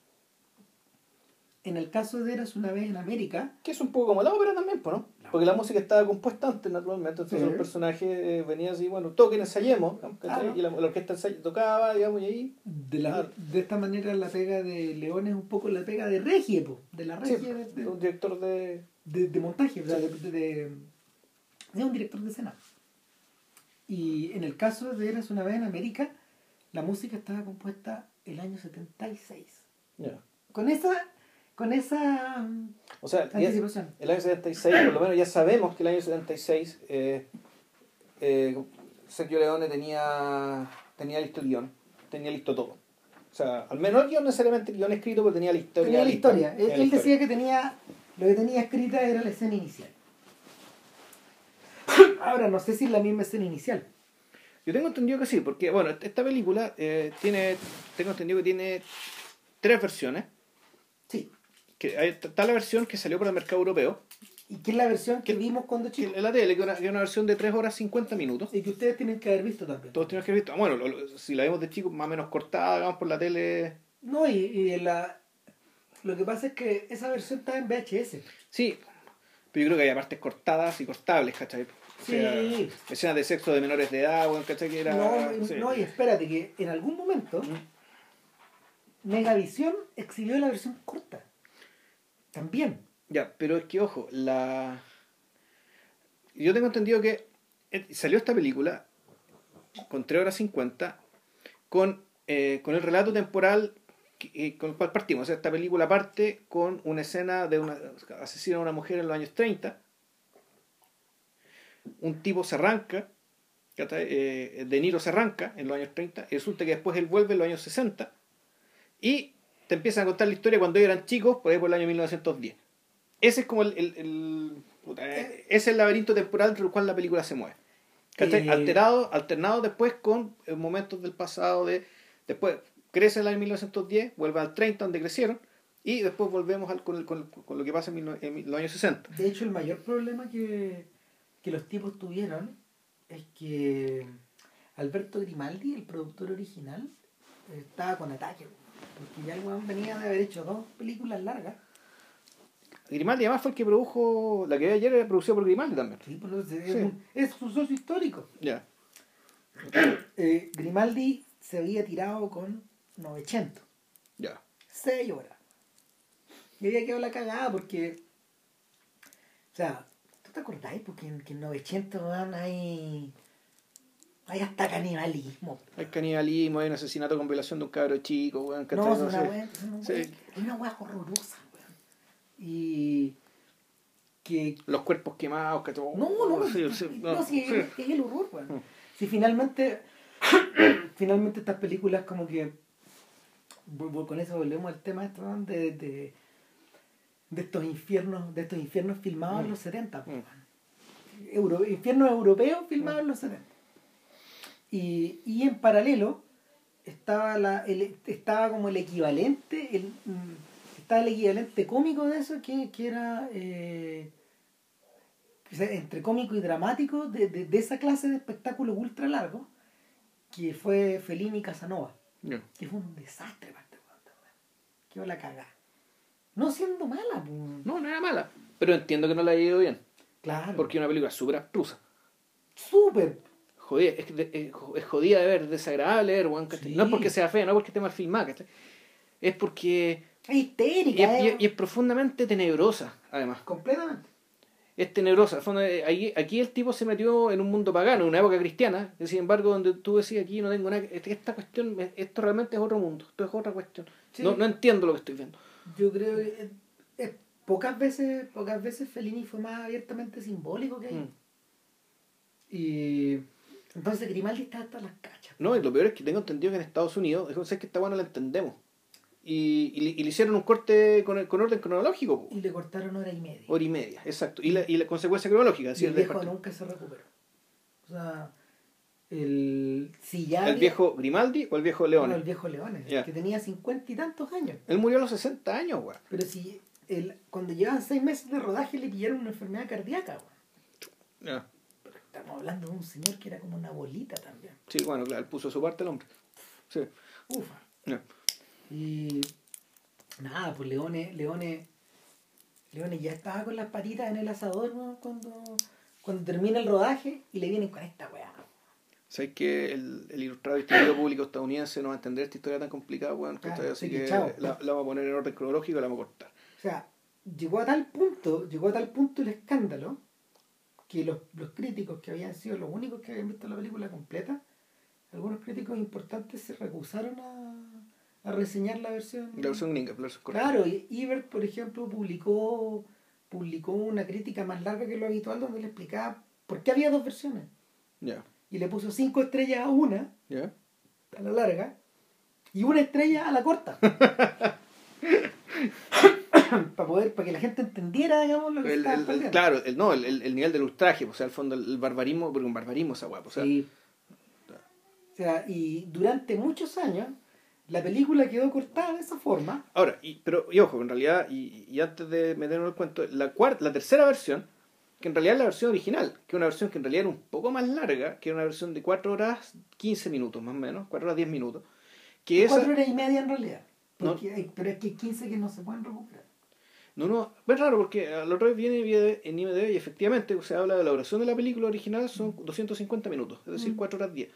En el caso de Eras una vez en América, Que es un poco como la ópera también, ¿no? Porque la música estaba compuesta antes, naturalmente. Entonces Sí. los personajes eh, venían así, bueno, toquen, ensayemos. Y la, la orquesta ensay- tocaba, digamos, y ahí. De, la, Claro. de esta manera la pega de León es un poco la pega de regie, po, de la Sí, regie de, de- un director de. de- de montaje, sea, de, de- un director de escena. Y en el caso de Eras una vez en América, la música estaba compuesta el año 76. Ya. Con esa, con esa mm, O sea, ya- anticipación. el año 76, por lo menos ya sabemos que el año 76 eh, eh, Sergio Leone tenía, tenía listo el guion, tenía listo todo. O sea, al menos el guion necesariamente el guion escrito, pero tenía la historia. Tenía la lista. historia. Él, Tenía la él historia. decía que tenía, lo que tenía escrita era la escena inicial. Ahora, no sé si es la misma escena inicial. Yo tengo entendido que sí, porque, bueno, esta película eh, tiene, tengo entendido que tiene tres versiones. Sí. Que hay, está la versión que salió para el mercado europeo, Y que es la versión que vimos cuando chicos. en la tele, que es una, versión de 3 horas 50 minutos. Y que ustedes tienen que haber visto también. Todos tenemos que haber visto, ah, bueno, lo- lo- si la vemos de chicos, más o menos cortada, digamos, por la tele. No, y, y en la, lo que pasa es que esa versión está en VHS. Sí, pero yo creo que hay partes cortadas y cortables, ¿cachai? O sea, Sí. escenas de sexo de menores de edad, weón, ¿cachai? Que era, no, sí. no, y espérate, que en algún momento Mm. Megavisión exhibió la versión corta. También. Ya, pero es que, ojo, la... Yo tengo entendido que eh, salió esta película con 3 horas 50 con, eh, con el relato temporal eh, con el cual partimos. Esta película parte con una escena de una asesina a una mujer en los años 30. Un tipo se arranca, De Niro se arranca en los años 30 y resulta que después él vuelve en los años 60 y te empiezan a contar la historia cuando ellos eran chicos, por ahí por el año 1910. Ese es como el, el, eh, ese es el laberinto temporal entre el cual la película se mueve. Eh, Alterado, alternado después con eh, momentos del pasado de... Después crece el año 1910, vuelve al 30 donde crecieron y después volvemos al- con, el- con- con lo que pasa en, mil- en los años 60. De hecho, el mayor problema que, que los tipos tuvieron es que Alberto Grimaldi, el productor original, estaba con ataque. Porque ya el weón venía de haber hecho dos películas largas. Grimaldi además fue el que produjo, la que vi ayer era producida por Grimaldi también. Sí, pues, es, Sí. un- es su socio histórico. Ya. Eh, Grimaldi se había tirado con 900. Ya. 6 horas. Y había quedado la cagada porque. O sea, ¿tú te acordáis? Porque en, que en 900 weón, hay. Hay hasta canibalismo. Hay canibalismo, hay un asesinato con violación de un cabro chico, weón. No, es una una Sí. una wea horrorosa, weón. Y. Que. Los cuerpos quemados, que todo. No, no, no, sí, no, no, si sí. es, es el horror, weón. Mm. Si finalmente. finalmente estas películas, como que. Con eso volvemos al tema esto, ¿no? de, de, de estos infiernos de estos infiernos filmados en Mm. los 70 pues, Mm. weón. Euro- infiernos europeos filmados en los 70 y, y en paralelo estaba la el, estaba como el equivalente el, mm, estaba el equivalente cómico de eso que, que era eh, entre cómico y dramático de, de, de esa clase de espectáculo ultra largo que fue Fellini Casanova que fue un desastre para este. Quedó la cagada. No siendo mala. po. No, no era mala. Pero entiendo que no la haya ido bien. Claro. Porque es una película súper abstrusa. Súper. Jodida, es, es, es jodida de ver, es desagradable de ver, weón. Sí. No es porque sea fea, no es porque esté mal filmada, ¿cachai? Es porque... Es Y histérica. es, y eh. es- y es profundamente tenebrosa, además. Completamente. Es tenebrosa. Fondo, eh, ahí- aquí el tipo se metió en un mundo pagano, en una época cristiana, sin embargo, donde tú decías aquí no tengo nada... que- Esta cuestión, esto realmente es otro mundo, esto es otra cuestión. Sí. No, no entiendo lo que estoy viendo. Yo creo que eh, pocas veces pocas veces Fellini fue más abiertamente simbólico que ahí. Mm. Y entonces Grimaldi está hasta las cachas. No, y lo peor es que tengo entendido que en Estados Unidos, es que esta bueno la entendemos. Y, y, le- y le hicieron un corte con, el- con orden cronológico. Y le cortaron hora y media. hora y media, exacto. Y la, y la consecuencia cronológica, y el viejo nunca se recuperó. O sea, el si ya ¿El había- viejo Grimaldi o el viejo León? bueno, el viejo Leones, que tenía cincuenta y tantos años. Él murió a los 60 años, weón. Pero si el, cuando llevaban seis meses de rodaje le pillaron una enfermedad cardíaca, weón. Ya. Estamos hablando de un señor que era como una bolita también. Sí, bueno, claro, él puso su parte el hombre. Sí. Ufa. Y nada, pues Leone, Leone, Leone ya estaba con las patitas en el asador ¿no? cuando, cuando termina el rodaje y le vienen con esta weá. ¿Sabes que el, el ilustrado distinguido público estadounidense no va a entender esta historia tan complicada, weón? Claro. Así sí, que chao. la, la vamos a poner en orden cronológico y la vamos a cortar. O sea, llegó a tal punto, llegó a tal punto el escándalo que los, los críticos que habían sido los únicos que habían visto la película completa, algunos críticos importantes se recusaron a, a reseñar la versión. La versión gringa, la versión. Claro, y Ebert, por ejemplo, publicó, publicó una crítica más larga que lo habitual donde le explicaba por qué había dos versiones. Ya, Y le puso cinco estrellas a una, ya. a la larga, y una estrella a la corta. para poder, para que la gente entendiera, digamos, lo que El- estaba el- claro, el, no, el, el- el nivel del ultraje, o sea, al fondo el, barbarismo, porque un barbarismo esa guapa, o sea, Sí. O sea, y durante muchos años la película quedó cortada de esa forma. Ahora, y, pero, y ojo, en realidad, y, y antes de meternos en el cuento, la cuarta, la tercera versión, que en realidad es la versión original, que es una versión que en realidad era un poco más larga, que era una versión de 4 horas 15 minutos más o menos, 4 horas 10 minutos, que esa, Cuatro horas y media en realidad. No. Porque hay- pero es que hay 15 que no se pueden recuperar. No, no, es raro porque al otro vez viene en IMDb y efectivamente se habla de la duración de la película original son 250 minutos, es decir, Mm. 4 horas 10.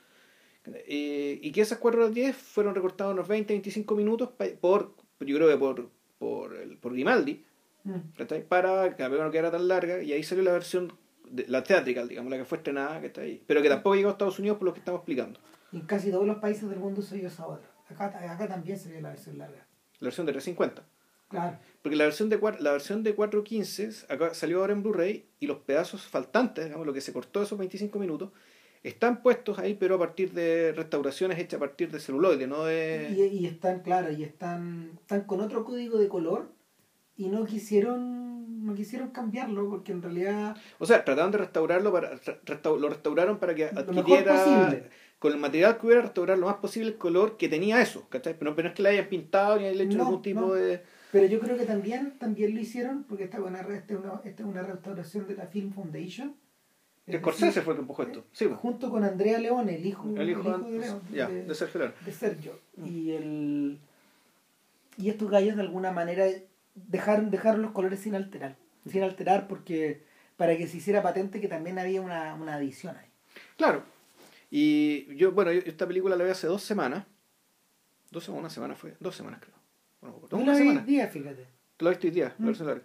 Eh, y que esas 4 horas 10 fueron recortadas unos 20, 25 minutos por, yo creo que por, por, el, por Grimaldi, Mm. para que la película no quedara tan larga y ahí salió la versión de, la theatrical digamos la que fue estrenada que está ahí pero que tampoco llegó a Estados Unidos por lo que estamos explicando Y en casi todos los países del mundo se vio esa otra. Acá, acá también se vio la versión larga. la versión de 350 Claro. porque la versión de cuatro- la versión de 4.15 acá salió ahora en Blu-ray y los pedazos faltantes digamos lo que se cortó esos 25 minutos están puestos ahí pero a partir de restauraciones hechas a partir de celuloide no de Y, y están, claro, y están, están con otro código de color y no quisieron, no quisieron cambiarlo porque en realidad o sea trataron de restaurarlo para re- restau- lo restauraron para que adquiriera con el material que hubiera restaurar lo más posible el color que tenía eso ¿cachai? pero, pero no es que le hayan pintado ni hayan hecho No, algún tipo no. de Pero yo creo que también, también lo hicieron porque esta, re- esta, es una, esta es una restauración de la Film Foundation. Scorsese fue el que empujó esto. Sí. Junto con Andrea Leone, el hijo, el hijo, de, Leone, ya, de- de Sergio Leone. de Sergio. Mm. Y, el, y estos gallos de alguna manera dejaron, dejaron los colores sin alterar. Sin alterar porque para que se hiciera patente que también había una, una adición ahí. Claro. Y yo, bueno, yo esta película la vi hace dos semanas. Dos semanas, una semana fue. Dos semanas creo. Bueno, una semana. día, fíjate. Lo he visto hoy día, Mm. la versión larga.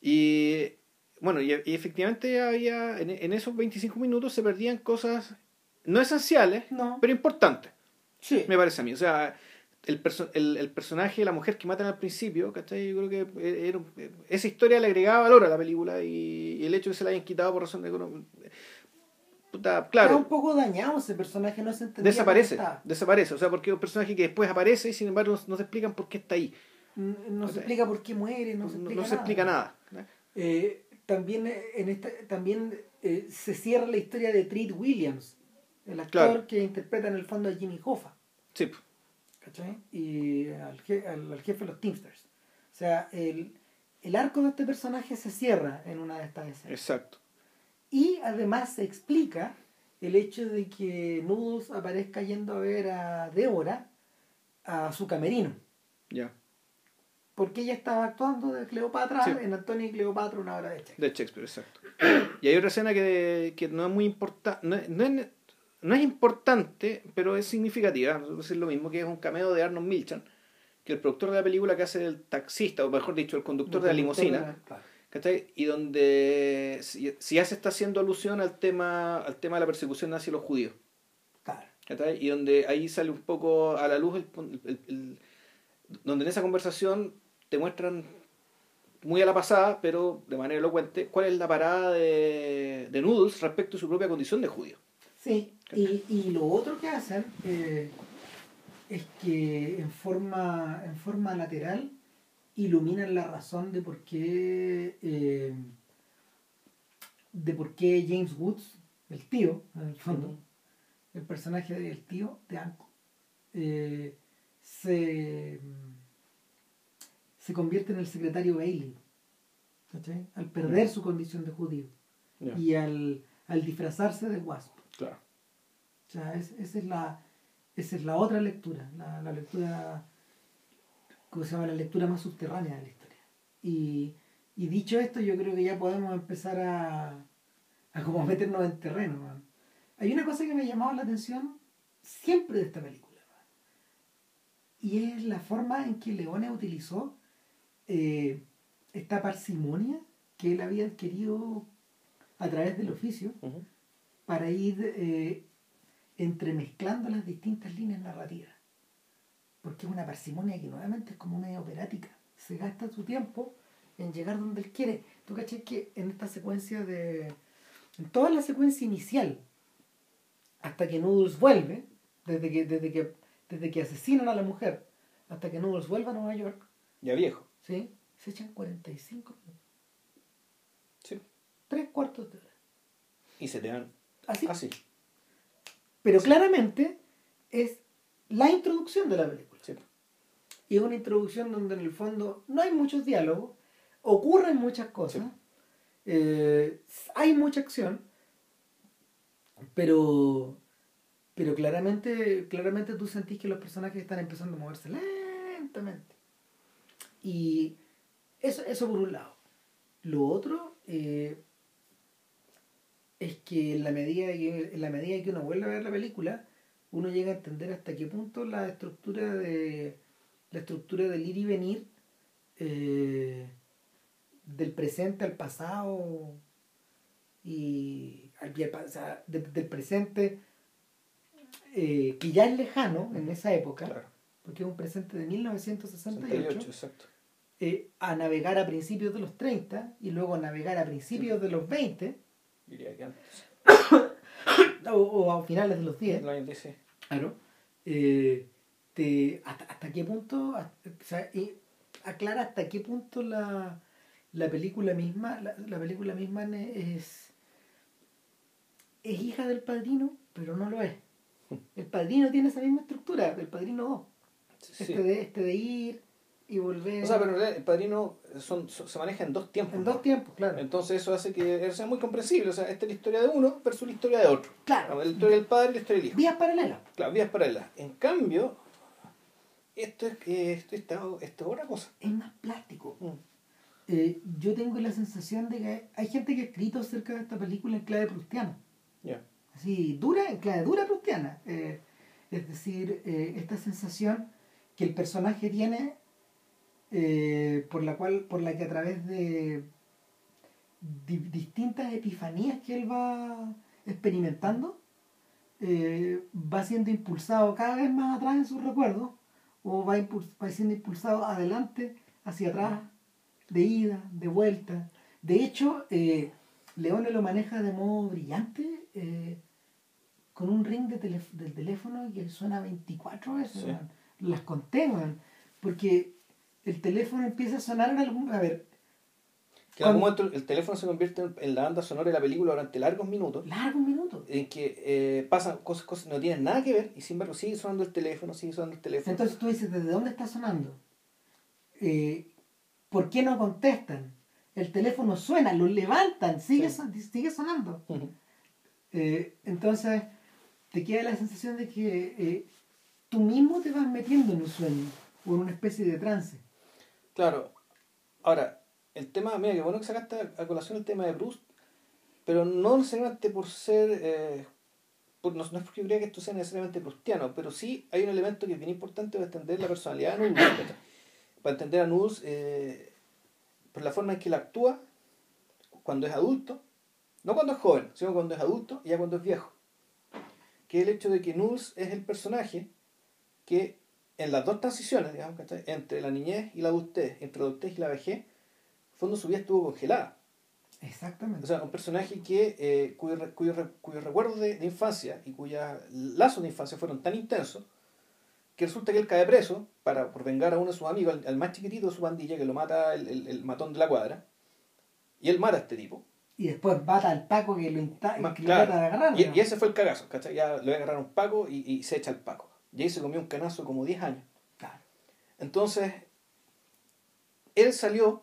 Y bueno, y, y efectivamente había, en, en esos 25 minutos se perdían cosas no esenciales, No. pero importantes, Sí. me parece a mí. O sea, el, perso- el, el personaje la mujer que matan al principio, ¿cachai? Yo creo que era, un- esa historia le agregaba valor a la película y, y el hecho de que se la hayan quitado por razón de. Puta, claro, un poco dañado ese personaje, no se entendía. desaparece, desaparece. O sea, porque es un personaje que después aparece y sin embargo no, no se explican por qué está ahí. No O se explica por qué muere, no No, se no explica se nada. explica nada. Eh, también eh, en esta, también eh, se cierra la historia de Treat Williams, el actor Claro. que interpreta en el fondo a Jimmy Hoffa, Sí. ¿cachai? Y al, je- al- al jefe de los Teamsters. O sea, el, el arco de este personaje se cierra en una de estas escenas. exacto. Y además se explica el hecho de que Noodles aparezca yendo a ver a Débora a su camerino. Ya. porque ella estaba actuando de Cleopatra Sí. en Antonio y Cleopatra, una obra de Shakespeare. De Shakespeare, exacto. Y hay otra escena que, que no es muy importante, no, no no es importante, pero es significativa, es lo mismo que es un cameo de Arnold Milchan, que el productor de la película que hace el taxista, o mejor dicho, el conductor de la limusina. ¿Cachai? Y donde si, si ya se está haciendo alusión al tema, al tema de la persecución hacia los judíos. Claro. ¿cachai? Y donde ahí sale un poco a la luz, el, el- el- donde en esa conversación te muestran muy a la pasada, pero de manera elocuente, cuál es la parada de, de Noodles respecto a su propia condición de judío. Sí, y, y lo otro que hacen eh, es que en forma, en forma lateral iluminan la razón de por qué eh, de por qué James Woods, el tío, en el fondo, el personaje del tío de Anko, eh, se, se convierte en el secretario Bailey, ¿cachai? Al perder su condición de judío y al, al disfrazarse de Wasp. Claro. O sea, es- esa, es la, esa es la otra lectura, la, la lectura, ¿cómo se llama? La lectura más subterránea de la historia. Y, y dicho esto, yo creo que ya podemos empezar a, a como meternos en terreno. man. Hay una cosa que me ha llamado la atención siempre de esta película. man. Y es la forma en que Leone utilizó eh, esta parsimonia que él había adquirido a través del oficio para ir eh, entremezclando las distintas líneas narrativas. Porque es una parsimonia que nuevamente es como una operática. Se gasta su tiempo en llegar donde él quiere. Tú caché que en esta secuencia de. En toda la secuencia inicial, hasta que Noodles vuelve, desde que, desde que, desde que asesinan a la mujer, hasta que Noodles vuelve a Nueva York, Ya viejo. ¿sí? se echan 45 minutos. Sí. Tres cuartos de hora. Y se te dan Así. así. Pero claramente es la introducción de la película. Y es una introducción donde en el fondo no hay muchos diálogos, ocurren muchas cosas, Sí. eh, hay mucha acción, pero, pero claramente, claramente tú sentís que los personajes están empezando a moverse lentamente. Y eso, eso por un lado. Lo otro eh, es que en la, medida que, en la medida que uno vuelve a ver la película, uno llega a entender hasta qué punto la estructura de la estructura del ir y venir eh, del presente al pasado y al y pa- o sea, de- del presente eh, que ya es lejano en esa época Claro. porque es un presente de 1968 68, exacto. eh, a navegar a principios de los 30 y luego a navegar a principios de los 20 Diría que antes. o, o a finales de los 10 En los años 10. Claro. Eh, te- hasta, ¿Hasta qué punto? hasta- o sea, y aclara hasta qué punto la, la película misma, la, la película misma es, es hija del padrino, pero no lo es. El padrino tiene esa misma estructura, el padrino 2. Sí. Este, de, este de ir y volver. O sea, pero en realidad el padrino son, son- se maneja en dos tiempos. en dos tiempos, claro. Entonces eso hace que sea muy comprensible. O sea, esta es la historia de uno versus la historia de otro. Claro. La historia del padre y la historia del hijo. Vías paralelas. Claro, vías paralelas. En cambio, esto es que esto, esto, esto es otra cosa. Es más plástico. Mm. Eh, yo tengo la sensación de que hay gente que ha escrito acerca de esta película en clave prustiana. Ya. así dura, en clave dura prustiana. Eh, es decir, eh, esta sensación que el personaje tiene eh, por la cual, por la que a través de di- distintas epifanías que él va experimentando, eh, va siendo impulsado cada vez más atrás en sus recuerdos, o va, impuls- va siendo impulsado adelante, hacia atrás, de ida, de vuelta. De hecho, eh, Leone lo maneja de modo brillante, eh, con un ring de del teléfono que suena 24 veces. Sí. Las conté, porque el teléfono empieza a sonar en algún... A ver, Que en algún momento el teléfono se convierte en- la banda sonora de la película durante largos minutos. largo un minuto. En que eh, pasan cosas, cosas que no tienen nada que ver y sin embargo sigue sonando el teléfono, sigue sonando el teléfono. Entonces tú dices, ¿desde dónde está sonando? Eh, ¿Por qué no contestan? El teléfono suena, lo levantan, sigue, Sí. son- sigue sonando. Eh, entonces, te queda la sensación de que eh, tú mismo te vas metiendo en un sueño o en una especie de trance. Claro. Ahora, el tema, mira, que bueno que sacaste a colación el tema de Bruce, pero no necesariamente por ser, eh, no, es porque yo crea que esto sea necesariamente prustiano, pero sí hay un elemento que es bien importante para entender la personalidad de Nudes, para entender a Nudes eh, por la forma en que él actúa cuando es adulto, no cuando es joven, sino cuando es adulto y ya cuando es viejo. Que el hecho de que Nudes es el personaje que en las dos transiciones, digamos, entre la niñez y la adultez, entre la adultez y la vejez, fondo su vida estuvo congelada. Exactamente. O sea, un personaje que, eh, cuyos cuyo, cuyo recuerdos de, infancia y cuyos lazos de infancia fueron tan intensos que resulta que él cae preso para, por vengar a uno de sus amigos, al, más chiquitito de su pandilla, que lo mata el, el, matón de la cuadra. Y él mata a este tipo. Y después mata al Paco que lo, intenta de agarrar. Y, ese fue el cagazo, ¿cachai? Ya lo agarrar un Paco y, y se echa al Paco. Y ahí se comió un canazo como 10 años. Claro. Entonces, él salió,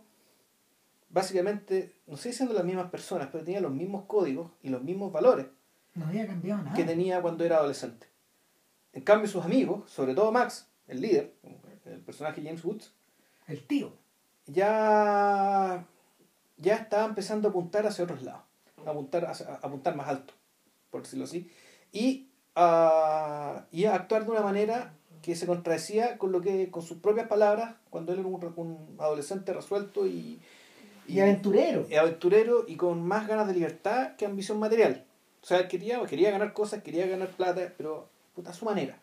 básicamente, no sé si siendo las mismas personas, pero tenía los mismos códigos y los mismos valores. No había cambiado nada. Que tenía cuando era adolescente. En cambio, sus amigos, sobre todo Max, el líder, el personaje James Woods, el tío, ya, ya estaba empezando a apuntar hacia otros lados, a apuntar, a apuntar más alto, por decirlo así. Y a, y a actuar de una manera que se contradecía con lo que con sus propias palabras cuando él era un, adolescente resuelto y, y, aventurero. y aventurero y con más ganas de libertad que ambición material. O sea quería quería ganar cosas quería ganar plata pero puta a su manera.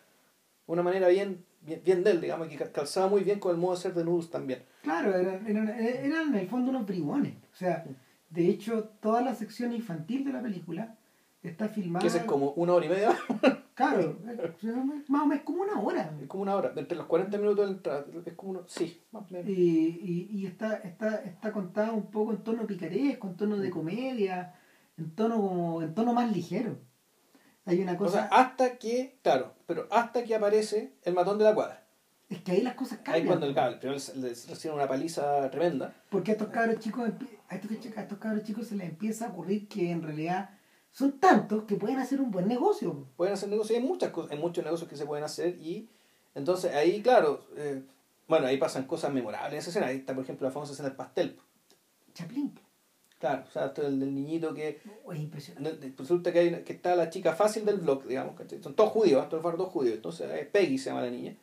Una manera bien bien, de él digamos que calzaba muy bien con el modo de ser de Nudos también. Claro eran, eran, eran en el fondo unos bribones. O sea de hecho toda la sección infantil de la película está filmada. Que es como una hora y media. claro, más o menos como una hora. Es como una hora, entre los 40 minutos de entrada, es como uno, sí, más o menos. Y, y, y está, está, está contada un poco en tono picaresco, en tono de mm. comedia, en tono como, en tono más ligero. Hay una cosa. O sea, hasta que, claro, pero hasta que aparece el matón de la cuadra. Es que ahí las cosas cambian. Ahí cuando el cable, pero le hicieron una paliza tremenda. Porque a estos cabros chicos, a estos, a estos cabros chicos se les empieza a ocurrir que en realidad son tantos que pueden hacer un buen negocio. Pueden hacer negocio, hay muchas cosas, hay muchos negocios que se pueden hacer y entonces ahí, claro, eh, bueno, ahí pasan cosas memorables en esa escena. Ahí está, por ejemplo, la famosa escena del pastel. Chaplin. Claro, o sea, el del niñito que... Oh, es impresionante. Resulta que, hay, que está la chica fácil del blog, digamos, que son todos judíos, todos todos judíos. Entonces, es Peggy se llama la niña.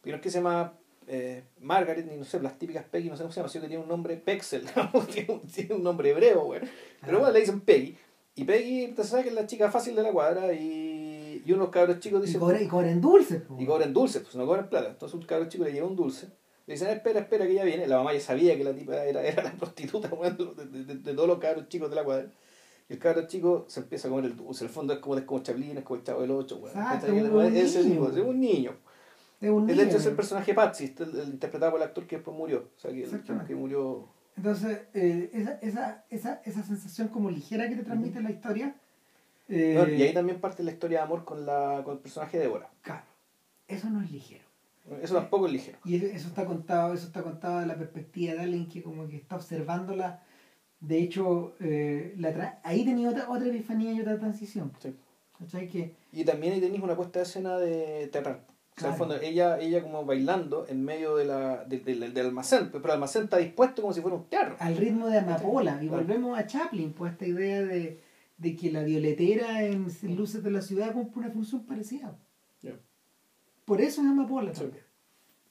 Pero es que se llama eh, Margaret, ni no sé, las típicas Peggy, no sé cómo se llama, sino que tiene un nombre Pexel, tiene un nombre hebreo, güey. Pero ah. bueno, le dicen Peggy. Y Peggy, te sabes que es la chica fácil de la cuadra y, y unos cabros chicos dicen... Y, cobran, dulces. Y cobran dulces, pues no cobran plata. Entonces un cabro chico le lleva un dulce. Le dicen, espera, espera, que ya viene. La mamá ya sabía que la tipa era, era la prostituta de, de, todos los cabros chicos de la cuadra. Y el cabro chico se empieza a comer el dulce. En el fondo es como, es como Chaplin, es como el chavo del 8. Ese tipo, es un niño. Es un niño. El hecho es el personaje Patsy, el, el, interpretado por el actor que después murió. O sea, que, el, que murió entonces, eh, esa, esa, esa, esa sensación como ligera que te transmite la historia. Eh, y ahí también parte la historia de amor con, la, con el personaje de Débora. Claro, eso no es ligero. Eso tampoco es ligero. Y eso está contado, eso está contado de la perspectiva de alguien que como que está observándola. De hecho, eh, la ahí tenía otra, otra epifanía y otra transición. Sí. Que, y también ahí tenéis una puesta de escena de terror. O sea, en fondo, ella, ella como bailando en medio de la, de, del almacén, pero el almacén está dispuesto como si fuera un teatro. Al ritmo de Amapola. Y volvemos a Chaplin, pues esta idea de, de que la violetera en Luces de la Ciudad cumple una función parecida. Por eso es Amapola también.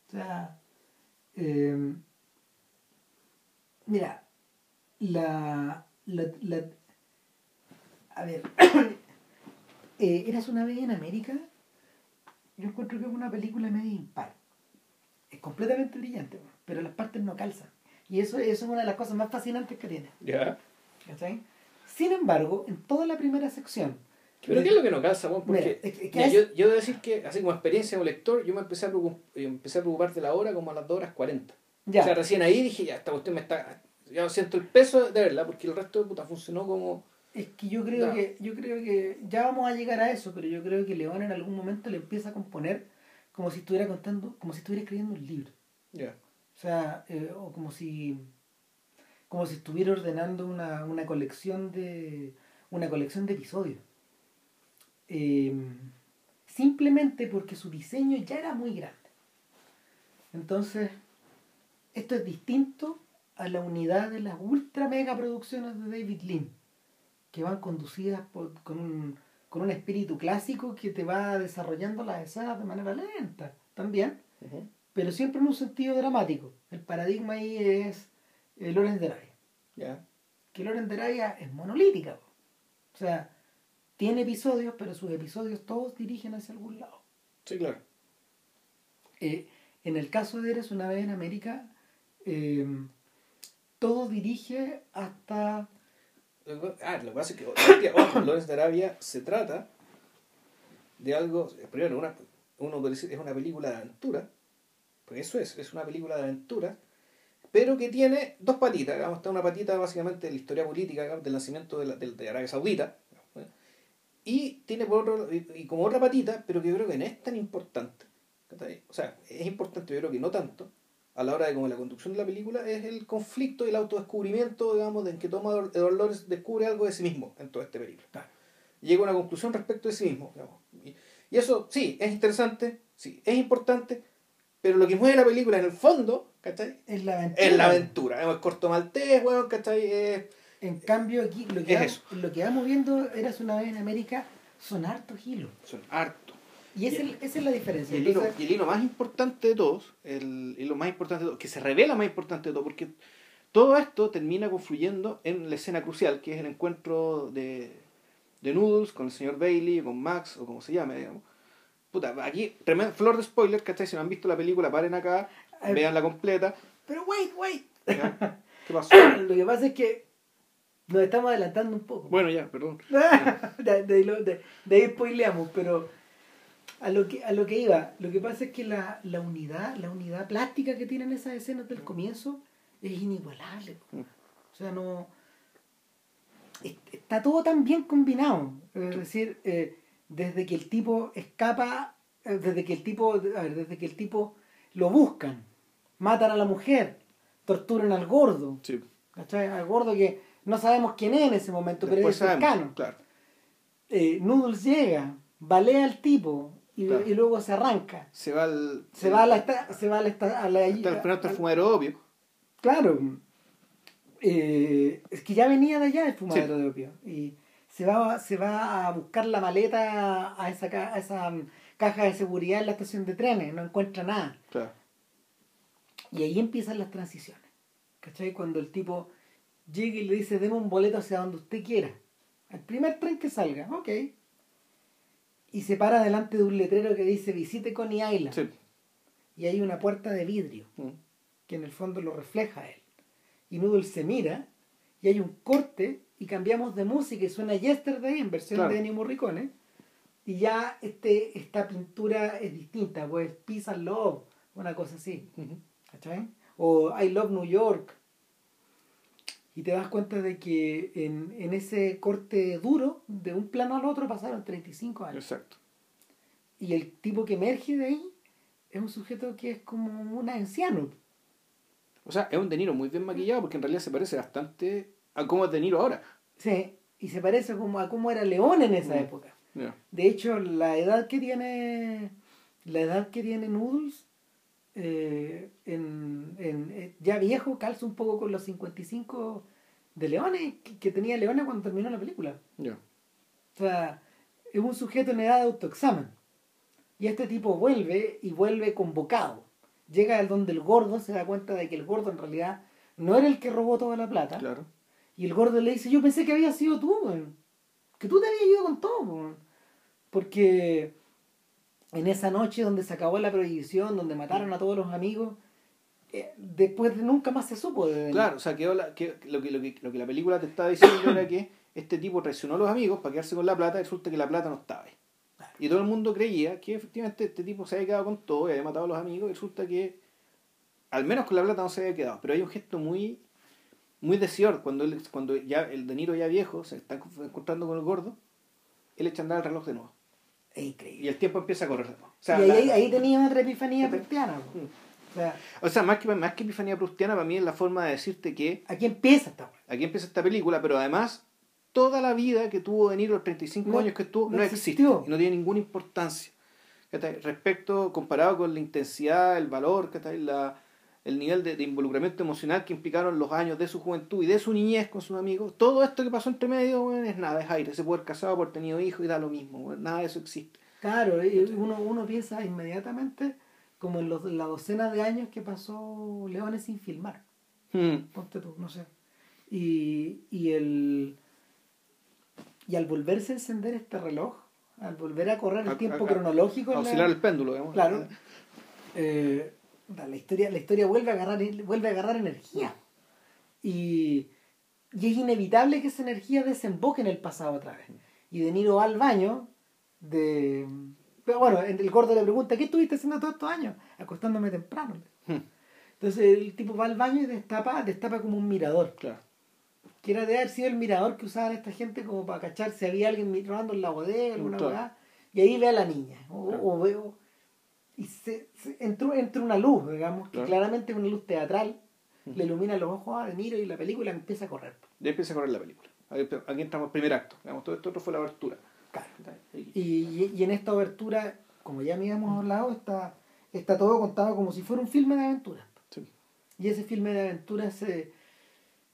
O sea, eh, mira, la, la, la a ver, eh, ¿eras una vez en América? Yo encuentro que es una película medio impar. Es completamente brillante, pero las partes no calzan. Y eso, eso es una de las cosas más fascinantes que tiene. Ya. Sin embargo, en toda la primera sección. ¿Pero qué es lo que no calza, Porque yo, yo debo decir que, así como experiencia como lector, yo me empecé a, preocupar, empecé a preocupar de la hora como a las 2 horas 40. Ya. O sea, recién ahí dije, ya, esta cuestión me está. Ya siento el peso de verla, porque el resto de puta funcionó como es que yo creo que yo creo que ya vamos a llegar a eso, pero yo creo que León en algún momento le empieza a componer como si estuviera contando, como si estuviera escribiendo un libro. O sea, eh, o como si como si estuviera ordenando una, una colección de una colección de episodios. Em, simplemente porque su diseño ya era muy grande. Entonces, esto es distinto a la unidad de las ultra mega producciones de David Lean, que van conducidas por, con, un, con un espíritu clásico que te va desarrollando las escenas de manera lenta también, pero siempre en un sentido dramático. El paradigma ahí es eh, Lorenz de Arabia. Que Lorenz de Arabia es monolítica. O sea, tiene episodios, pero sus episodios todos dirigen hacia algún lado. Sí, claro. Eh, en el caso de Eres una vez en América, eh, todo dirige hasta... Ah, lo que pasa es que Lorenz de Arabia se trata de algo, primero, una, uno es una película de aventura, porque eso es, es una película de aventura, pero que tiene dos patitas, digamos, está una patita básicamente de la historia política del nacimiento de, la, de, Arabia Saudita, y tiene por y, como otra patita, pero que yo creo que no es tan importante. O sea, es importante, yo creo que no tanto, a la hora de como la conducción de la película, es el conflicto y el autodescubrimiento, digamos, de en que toma Edward Lawrence descubre algo de sí mismo en todo este película. Llega a una conclusión respecto de sí mismo, digamos. Y, y eso, sí, es interesante, sí, es importante, pero lo que mueve la película en el fondo, ¿cachai? Es la aventura. Es la aventura. Es corto maltés, bueno, ¿cachai? En cambio, aquí lo que, es lo que vamos viendo, Eras una vez en América, son hartos hilos. Son hartos. Y, esa es la diferencia. Y el, hilo, más importante de todos, el hilo más importante de todos, que se revela más importante de todo, porque todo esto termina confluyendo en la escena crucial, que es el encuentro de, de Noodles con el señor Bailey, con Max, o como se llame, digamos. Puta, aquí, tremendo, flor de spoiler, ¿cachai? Si no han visto la película, paren acá, vean la completa. Pero wait, wait. ¿Qué pasó? Lo que pasa es que nos estamos adelantando un poco. Bueno, ya, perdón. de, de, de, ahí spoileamos, pero a lo que a lo que iba, lo que pasa es que la, la unidad, la unidad plástica que tienen esas escenas del comienzo es inigualable. O sea, no está todo tan bien combinado. Es decir, eh, desde que el tipo escapa, eh, desde que el tipo, a ver, desde que el tipo lo buscan, matan a la mujer, torturan al gordo. Sí. ¿Cachai? Al gordo que no sabemos quién es en ese momento, pero es cercano. Claro. Eh, Noodles llega, balea al tipo y, y, luego se arranca. Se va al. Se va a la. Se va a la. A la hasta el obvio. Claro. Eh, es que ya venía de allá el fumadero de opio. Y se va, se va a buscar la maleta a esa, a esa caja de seguridad en la estación de trenes, no encuentra nada. Claro. Y ahí empiezan las transiciones. ¿Cachai? Cuando el tipo llega y le dice, deme un boleto hacia donde usted quiera. El primer tren que salga, ok. Y se para delante de un letrero que dice visite Coney Island. Y hay una puerta de vidrio mm. que en el fondo lo refleja a él. Y Noodle se mira y hay un corte y cambiamos de música y suena Yesterday en versión de Ennio Morricone. Y ya este, esta pintura es distinta, pues Peace and Love, una cosa así. O I Love New York y te das cuenta de que en, en, ese corte duro, de un plano al otro, pasaron 35 años. Exacto. Y el tipo que emerge de ahí es un sujeto que es como un anciano. O sea, es un De Niro muy bien maquillado porque en realidad se parece bastante a cómo es De Niro ahora. Sí, y se parece como a cómo era León en esa mm. época. De hecho, la edad que tiene la edad que tiene Noodles eh, en, en, eh, ya viejo, calza un poco con los 55 de Leones que, tenía Leones cuando terminó la película. O sea, es un sujeto en edad de autoexamen. Y este tipo vuelve y vuelve convocado. Llega al donde el gordo se da cuenta de que el gordo en realidad no era el que robó toda la plata. Claro. Y el gordo le dice, yo pensé que había sido tú, que tú te habías ido con todo. Porque en esa noche donde se acabó la prohibición, donde mataron a todos los amigos, eh, después de nunca más se supo de Claro, o sea, que, lo, que, lo, que, lo que la película te estaba diciendo era que este tipo traicionó a los amigos para quedarse con la plata y resulta que la plata no estaba ahí. Y todo el mundo creía que efectivamente este tipo se había quedado con todo y había matado a los amigos y resulta que al menos con la plata no se había quedado. Pero hay un gesto muy muy cuando él, cuando ya el De Niro ya viejo se está encontrando con el gordo, él echa a andar el reloj de nuevo. Es increíble. Y el tiempo empieza a correr. y ahí, ahí tenía otra epifanía prustiana. Mm. O sea, o sea, más, que, más que epifanía prustiana, para mí es la forma de decirte que. Aquí empieza esta Aquí empieza esta película, pero además, toda la vida que tuvo De Niro, los 35 años que estuvo, no, existe. Y no tiene ninguna importancia. Respecto, comparado con la intensidad, el valor, la, el nivel de, de, involucramiento emocional que implicaron los años de su juventud y de su niñez con sus amigos, todo esto que pasó entre medio bueno, es nada, es aire, se puede haber casado, por tenido hijos y da lo mismo, bueno, nada de eso existe. Claro, uno, uno piensa inmediatamente como en los, la docena de años que pasó Leones sin filmar. Hmm. Ponte tú, no sé. Y, y, el, y al volverse a encender este reloj, al volver a correr el tiempo cronológico. Auxiliar el péndulo, digamos. Claro. Eh, la historia, la historia vuelve a agarrar, vuelve a agarrar energía. Y, y es inevitable que esa energía desemboque en el pasado otra vez. Y De Niro va al baño de... Pero bueno, el gordo le pregunta, ¿qué estuviste haciendo todos estos años? Acostándome temprano. Entonces el tipo va al baño y destapa, destapa como un mirador. Claro. Que era de haber sido el mirador que usaban esta gente como para cachar si había alguien robando en la bodega, alguna claro. Y ahí ve a la niña. O, veo. Y se, entró, entra una luz, digamos, que claramente es una luz teatral. Le ilumina los ojos a De Niro y la película empieza a correr. Ya empieza a correr la película. Aquí entramos el primer acto. Digamos, todo esto otro fue la abertura. Y, y, en esta abertura, como ya habíamos hablado, está, está todo contado como si fuera un filme de aventura. Y ese filme de aventura se,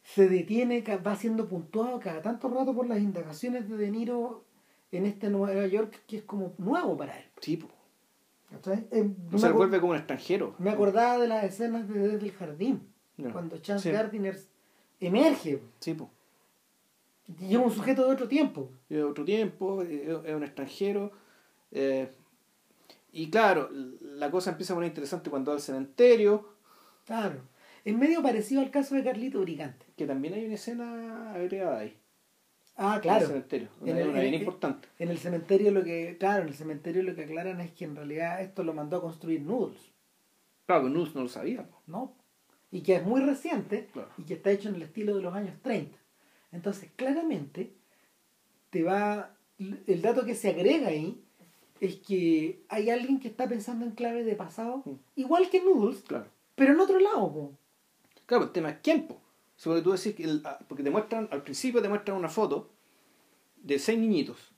se detiene, va siendo puntuado cada tanto rato por las indagaciones de De Niro en este Nueva York que es como nuevo para él. Sí, eh, no se vuelve como un extranjero. Me acordaba de las escenas de Desde el Jardín, cuando Chance Gardiner emerge. Sí, pues. Y es un sujeto de otro tiempo. De otro tiempo, es un extranjero. Eh, y claro, la cosa empieza a poner interesante cuando va al cementerio. Claro. Es medio parecido al caso de Carlito Brigante. Que también hay una escena agregada ahí. Ah, claro. En el cementerio. En el, una bien importante. En el cementerio lo que, claro, en el cementerio lo que aclaran es que en realidad esto lo mandó a construir Noodles. Claro, que Noodles no lo sabía. No. Y que es muy reciente y que está hecho en el estilo de los años 30. Entonces, claramente, te va. El dato que se agrega ahí es que hay alguien que está pensando en clave de pasado, mm. igual que Noodles, claro. pero en otro lado. Claro, el tema es quién, Sobre tú decís que ah, porque te muestran, al principio te muestran una foto de seis niñitos,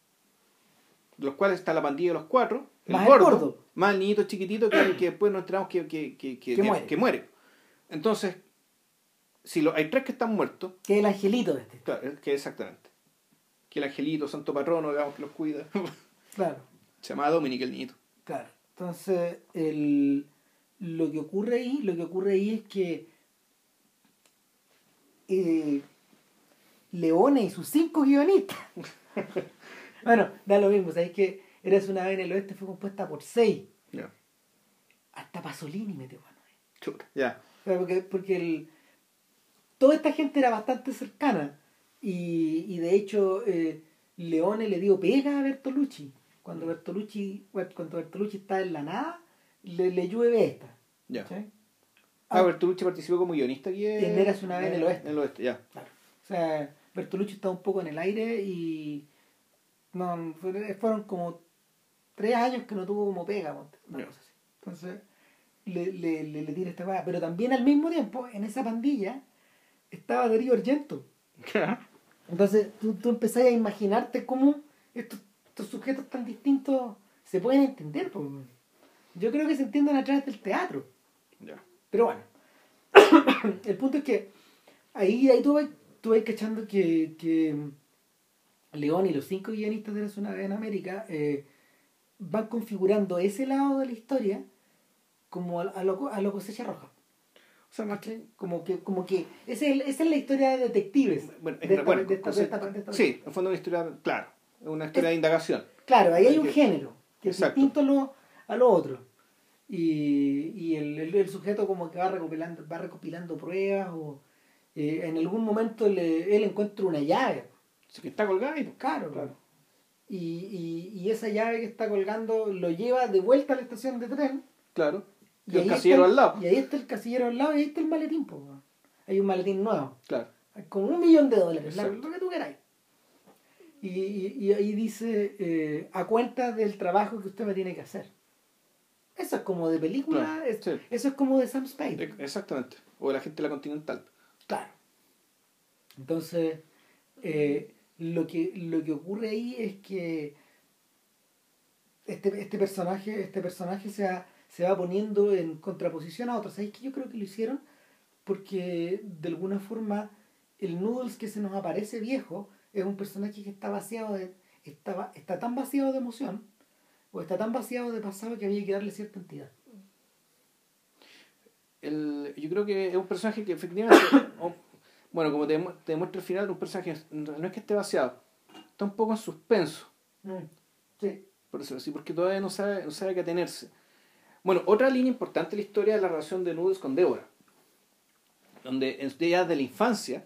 de los cuales está la pandilla de los cuatro, el, más gordo, más el niñito chiquitito que, que después nos enteramos que, que, que, que, muere. Entonces, si lo, hay tres que están muertos. Que es el angelito de este. Claro, que exactamente. Que el angelito, santo patrono, digamos, que los cuida. Claro. Se llama Dominic el niñito. Claro. Entonces, el, lo que ocurre ahí, lo que ocurre ahí es que eh, Leone y sus cinco guionistas. bueno, da lo mismo, sabéis que Eres una vez en el oeste fue compuesta por seis. Hasta Pasolini metió mano ahí. Ya. Porque, porque el, toda esta gente era bastante cercana y, y de hecho eh, Leone le dio pega a Bertolucci cuando Bertolucci cuando Bertolucci está en la nada le, le llueve esta ya ah, Bertolucci participó como guionista aquí en, Eras una vez en el oeste en el oeste ya claro. o sea Bertolucci está un poco en el aire y no fueron como tres años que no tuvo como pega una cosa así. entonces le, le, le, le tira esta cosa pero también al mismo tiempo en esa pandilla estaba Darío Argento. Entonces tú, tú empezás a imaginarte cómo estos, estos, sujetos tan distintos se pueden entender. Yo creo que se entienden a través del teatro. Pero bueno, el punto es que ahí, ahí tú, vas, tú vas cachando que, que León y los cinco guionistas de la zona en América eh, van configurando ese lado de la historia como a, a, lo, a lo cosecha roja. O sea, más que, como que, como que esa es, esa es la historia de detectives. Bueno, de esta, sí, en fondo una historia, claro, una historia de indagación. Claro, ahí hay un género que es distinto a lo, a lo otro. Y, y el, el, sujeto como que va recopilando, va recopilando pruebas o eh, en algún momento le, él encuentra una llave. que está colgada y claro, claro. Y, y, y esa llave que está colgando lo lleva de vuelta a la estación de tren. Claro y, el casillero al lado. Y ahí está el casillero al lado y ahí está el maletín. pues Hay un maletín nuevo. Claro. Con un millón de dólares, lo que tú queráis. Y, y, ahí dice, eh, a cuenta del trabajo que usted me tiene que hacer. Eso es como de película, eso es como de Sam Spade. Exactamente, o de la gente de la Continental. Claro. Entonces, eh, lo, que, lo que ocurre ahí es que este, este personaje, este personaje se ha se va poniendo en contraposición a otros. ¿Sabéis que yo creo que lo hicieron? Porque de alguna forma el Noodles que se nos aparece viejo es un personaje que está vaciado de, está tan vaciado de emoción o está tan vaciado de pasado que había que darle cierta entidad. El, yo creo que es un personaje que efectivamente, bueno, como te, te demuestra al final, un personaje no es que esté vaciado, está un poco en suspenso. Mm, sí. Por eso, sí, porque todavía no sabe, no sabe qué atenerse. Bueno, otra línea importante de la historia es la relación de Nudes con Débora, donde ya de la infancia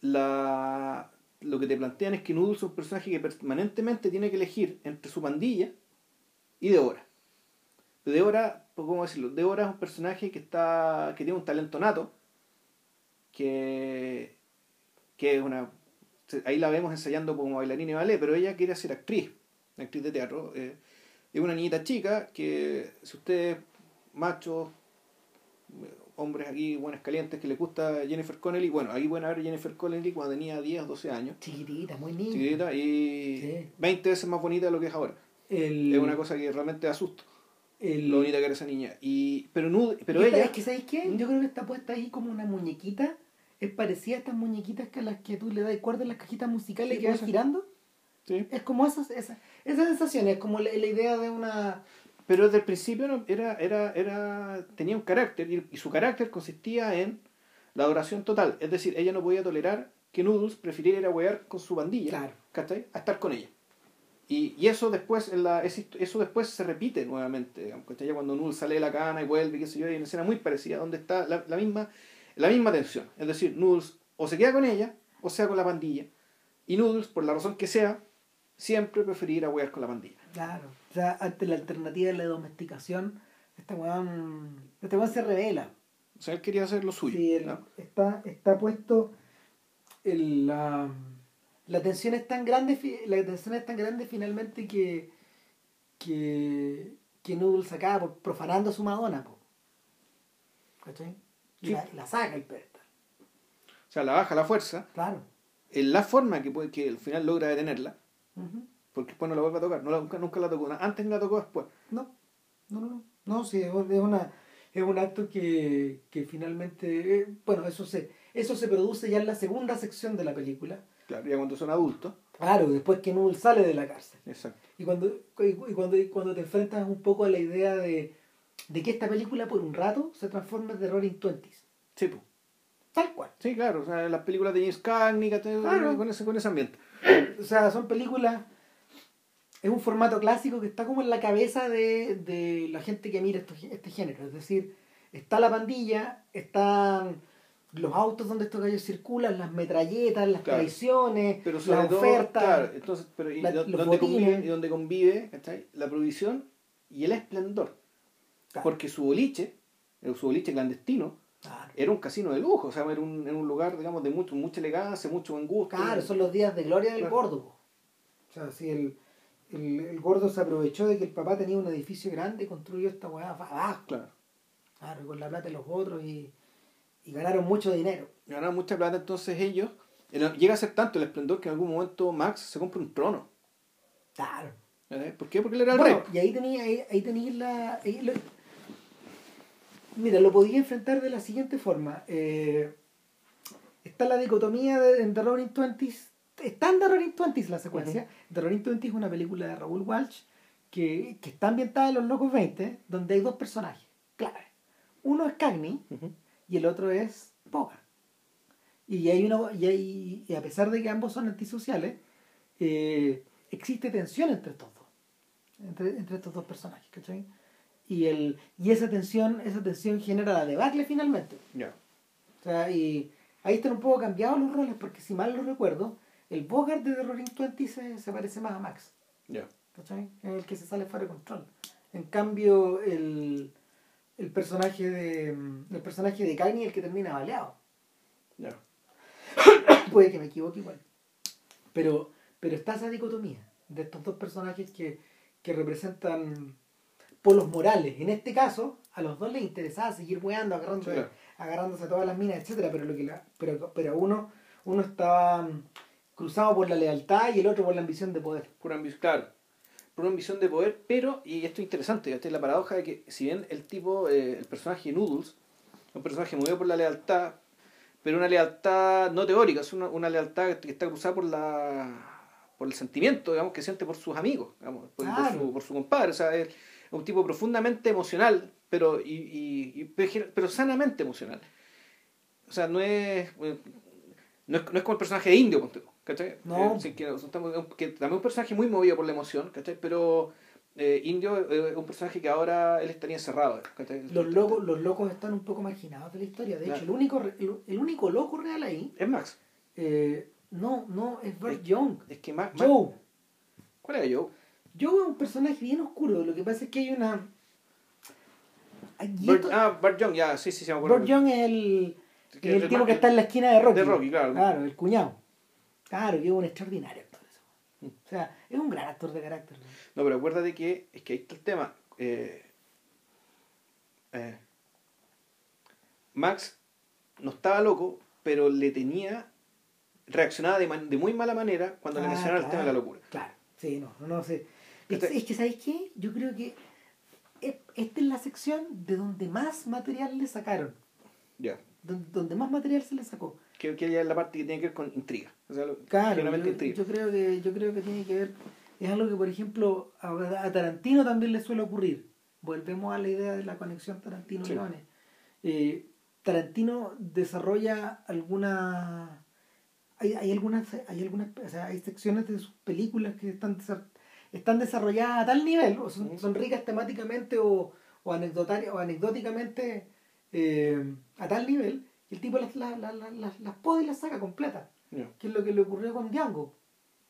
la, lo que te plantean es que Noodles es un personaje que permanentemente tiene que elegir entre su pandilla y Débora. Débora, ¿cómo decirlo? Débora es un personaje que está que tiene un talento nato, que, que es una... Ahí la vemos ensayando como bailarina y ballet, pero ella quiere ser actriz, actriz de teatro. Eh, es una niñita chica que, si ustedes, machos, hombres aquí, buenas calientes, que les gusta Jennifer Connelly, bueno, ahí pueden ver Jennifer Connelly cuando tenía 10 o 12 años. Chiquitita, muy niña. Chiquitita y 20 veces más bonita de lo que es ahora. Es una cosa que realmente asusta. El... Lo bonita que era esa niña. Y, pero no, pero ella... Es que, ¿sabes qué? Yo creo que está puesta ahí como una muñequita. Es parecida a estas muñequitas que a las que tú le das cuerda en las cajitas musicales que van girando. Sí. Es como esa, esa, esa sensación, es como la, idea de una... Pero desde el principio era, era, era, tenía un carácter y, su carácter consistía en la adoración total. Es decir, ella no podía tolerar que Noodles prefiriera ir a huear con su bandilla claro. a estar con ella. Y, y eso después en la, eso después se repite nuevamente, ¿cachai? cuando Noodles sale de la cana y vuelve, qué sé yo, hay una escena muy parecida donde está la, la, misma, la misma tensión. Es decir, Noodles o se queda con ella o sea con la bandilla. Y Noodles, por la razón que sea, siempre preferir a huear con la pandilla. Claro, o sea, ante la alternativa de la domesticación, este weón, este weón se revela. O sea, él quería hacer lo suyo. Sí, está, está puesto el, la, la tensión es tan grande, la tensión es tan grande finalmente que que, que Noodles acaba profanando a su Madonna, ¿cachai? Y la, la, saca el pedestal. O sea, la baja la fuerza. Claro. En la forma que, puede, que al final logra detenerla porque después no la vuelve a tocar. No la, nunca, nunca la tocó. Antes la tocó después. No, no, no. No, no sí, es, una, es un acto que, que finalmente. Eh, bueno, eso se, eso se produce ya en la segunda sección de la película. Claro, ya cuando son adultos. Claro, después que Null sale de la cárcel. Exacto. Y cuando, y, cuando, cuando te enfrentas un poco a la idea de, de que esta película por un rato se transforma en terror in twenties. Sí, pues. Tal cual. Sí, claro. O sea, las películas de James Cagney, claro. con, ese, con ese ambiente. O sea, son películas. Es un formato clásico que está como en la cabeza de, de la gente que mira este género. Es decir, está la pandilla, están los autos donde estos gallos circulan, las metralletas, las traiciones, pero las ofertas. Claro, entonces, pero y, donde convive, y donde convive la prohibición y el esplendor. Porque su boliche, su boliche clandestino, era un casino de lujo, o sea, era un, un lugar, digamos, de mucho, mucha elegancia, mucho buen gusto. Claro, son los días de gloria del gordo. O sea, si el, el, el, gordo se aprovechó de que el papá tenía un edificio grande y construyó esta weá abajo. Claro. Claro, con la plata de los otros y, y ganaron mucho dinero. Ganaron mucha plata, entonces ellos. Llega a ser tanto el esplendor que en algún momento Max se compra un trono. Claro. ¿Por qué? Porque él era el rey. Y ahí tenía, ahí, ahí tenía la. Mira, lo podía enfrentar de la siguiente forma. Eh, está la dicotomía de, en The Roaring Twenties. Está en The Roaring Twenties la secuencia. The Roaring Twenties es una película de Raúl Walsh que, que, está ambientada en los Locos 20, donde hay dos personajes clave. Uno es Cagney y el otro es Poga. Y, hay uno, y, hay, y a pesar de que ambos son antisociales, eh, existe tensión entre estos dos. Entre, entre estos dos personajes, ¿cachai? y el y esa tensión esa tensión genera la debacle finalmente ya o sea y ahí están un poco cambiados los roles porque si mal lo recuerdo el Bogart de The Roaring Twenty se, se parece más a Max ya ¿cachai? el que se sale fuera de control en cambio el el personaje de el personaje de Cagney el que termina baleado ya puede que me equivoque igual pero pero está esa dicotomía de estos dos personajes que, que representan polos morales. En este caso, a los dos les interesaba seguir weando, agarrando, agarrándose todas las minas, etcétera, pero lo que la, pero, pero uno, uno estaba mm, cruzado por la lealtad y el otro por la ambición de poder. Pura ambición, claro. Por una ambición de poder, pero, y esto es interesante, esta es la paradoja de que si bien el tipo, eh, el personaje Noodles, es un personaje movido por la lealtad, pero una lealtad no teórica, es una, una lealtad que está cruzada por la por el sentimiento, digamos, que siente por sus amigos, digamos, por, su, por su compadre, o sea, es un tipo profundamente emocional, pero, y, y- pero sanamente emocional. O sea, no es, no es, no es como el personaje de Indio, ¿cachai? No. Eh, sí, que, también es un personaje muy movido por la emoción, ¿cachai? Pero eh, Indio eh, es un personaje que ahora él estaría encerrado, ¿cachai? Los locos, los locos están un poco marginados de la historia. De hecho, el único, el, el único loco real ahí, Es Max. eh, no, no, es Burt Young. Es que Max... Joe. ¿Cuál era Joe? Joe es un personaje bien oscuro. Lo que pasa es que hay una. ah, Bart Young, ya, sí, sí, se me acuerdo. Burt Young es el, es el el tipo que está en la esquina de Rocky. de Rocky, claro. Claro, el cuñado. Claro, que es un extraordinario actor. Mm. O sea, es un gran actor de carácter. ¿no? No, pero acuérdate que es que ahí está el tema. Eh, eh, Max no estaba loco, pero le tenía. reaccionaba de, muy mala manera cuando le Ah, mencionaba el tema de la locura. Claro, sí, no, no, no sé. Es, es que, ¿sabéis qué? Yo creo que esta es la sección de donde más material le sacaron. Ya. Donde, donde más material se le sacó. Que, que ya es la parte que tiene que ver con intriga. O sea, Claro, yo, intriga. yo creo que, yo creo que tiene que ver. Es algo que, por ejemplo, a, a Tarantino también le suele ocurrir. Volvemos a la idea de la conexión Tarantino-Leone. Eh, Tarantino desarrolla alguna. Hay, hay algunas, hay algunas, o sea, hay secciones de sus películas que están, están desarrolladas a tal nivel, o son, son ricas temáticamente o, o, o anecdóticamente eh, a tal nivel, el tipo las, las, las, las, poda y las saca completas Ya. que es lo que le ocurrió con Django,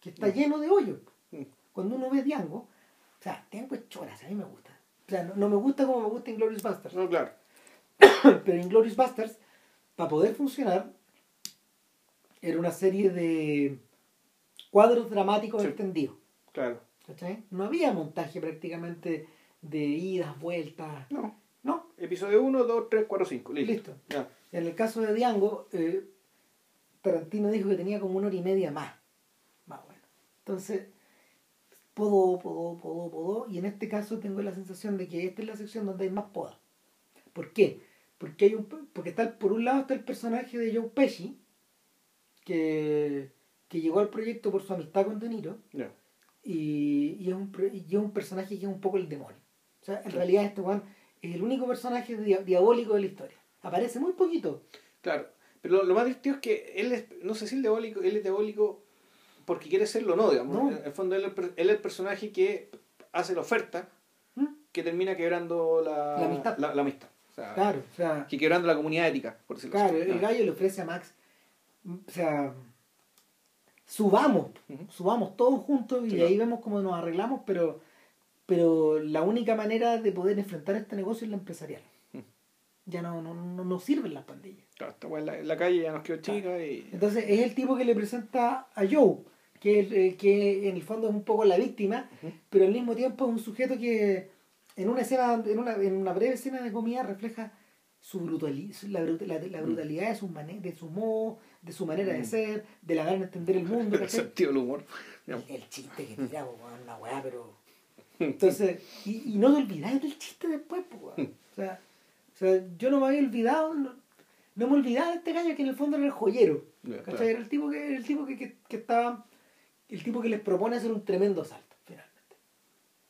que está lleno de hoyos. Mm. Cuando uno ve Django, o sea, Django es choras, a mí me gusta. O sea, no, no me gusta como me gusta Inglourious Basterds, No, claro. pero Inglourious Basterds, para poder funcionar, era una serie de cuadros dramáticos Sí. extendidos. Claro. ¿cachai? No había montaje prácticamente de idas, vueltas, No. ¿no? Episodio 1, 2, 3, 4, 5. Listo. Listo. Ya. En el caso de Django, eh, Tarantino dijo que tenía como una hora y media más. Más bueno. Entonces, podó, podó, podó, podó. Y en este caso tengo la sensación de que esta es la sección donde hay más poda. ¿Por qué? Porque hay un porque está por un lado está el personaje de Joe Pesci, que, que llegó al proyecto por su amistad con De Niro, y, y es un, y es un personaje que es un poco el demonio. O sea, en realidad este Juan es el único personaje dia- diabólico de la historia. Aparece muy poquito. Claro. Pero lo, lo más divertido es que él es, no sé si el diabólico, él es diabólico porque quiere serlo o no, digamos. No. En el fondo él, es el per- él es el personaje que hace la oferta ¿Mm? que termina quebrando la, La amistad. La, la amistad. O sea, Claro, o sea, que quebrando la comunidad ética, por decirlo claro, así. el gallo le ofrece a Max, o sea, subamos, subamos todos juntos y Sí, ahí claro. vemos cómo nos arreglamos, pero, pero la única manera de poder enfrentar este negocio es la empresarial. Mm. Ya no, no, no, no sirven las pandillas. Claro, esta en la, en la calle ya nos quedó chica y... Entonces es el tipo que le presenta a Joe, que, es el- que en el fondo es un poco la víctima, pero al mismo tiempo es un sujeto que en una escena, en una, en una breve escena de comida refleja su brutali- la, la, la brutalidad de su mane- de su modo, de su manera de Mm. ser, de la gana de entender el mundo, el sentido del humor. el, chiste que tira, una weá, pero. Entonces, y, y no te olvidáis del chiste después, weón. O sea, o sea, yo no me había olvidado, no, no me olvidaba de este gallo que en el fondo era el joyero. Claro. Era el tipo que, era el tipo que, que, que estaba, el tipo que les propone hacer un tremendo asalto, finalmente.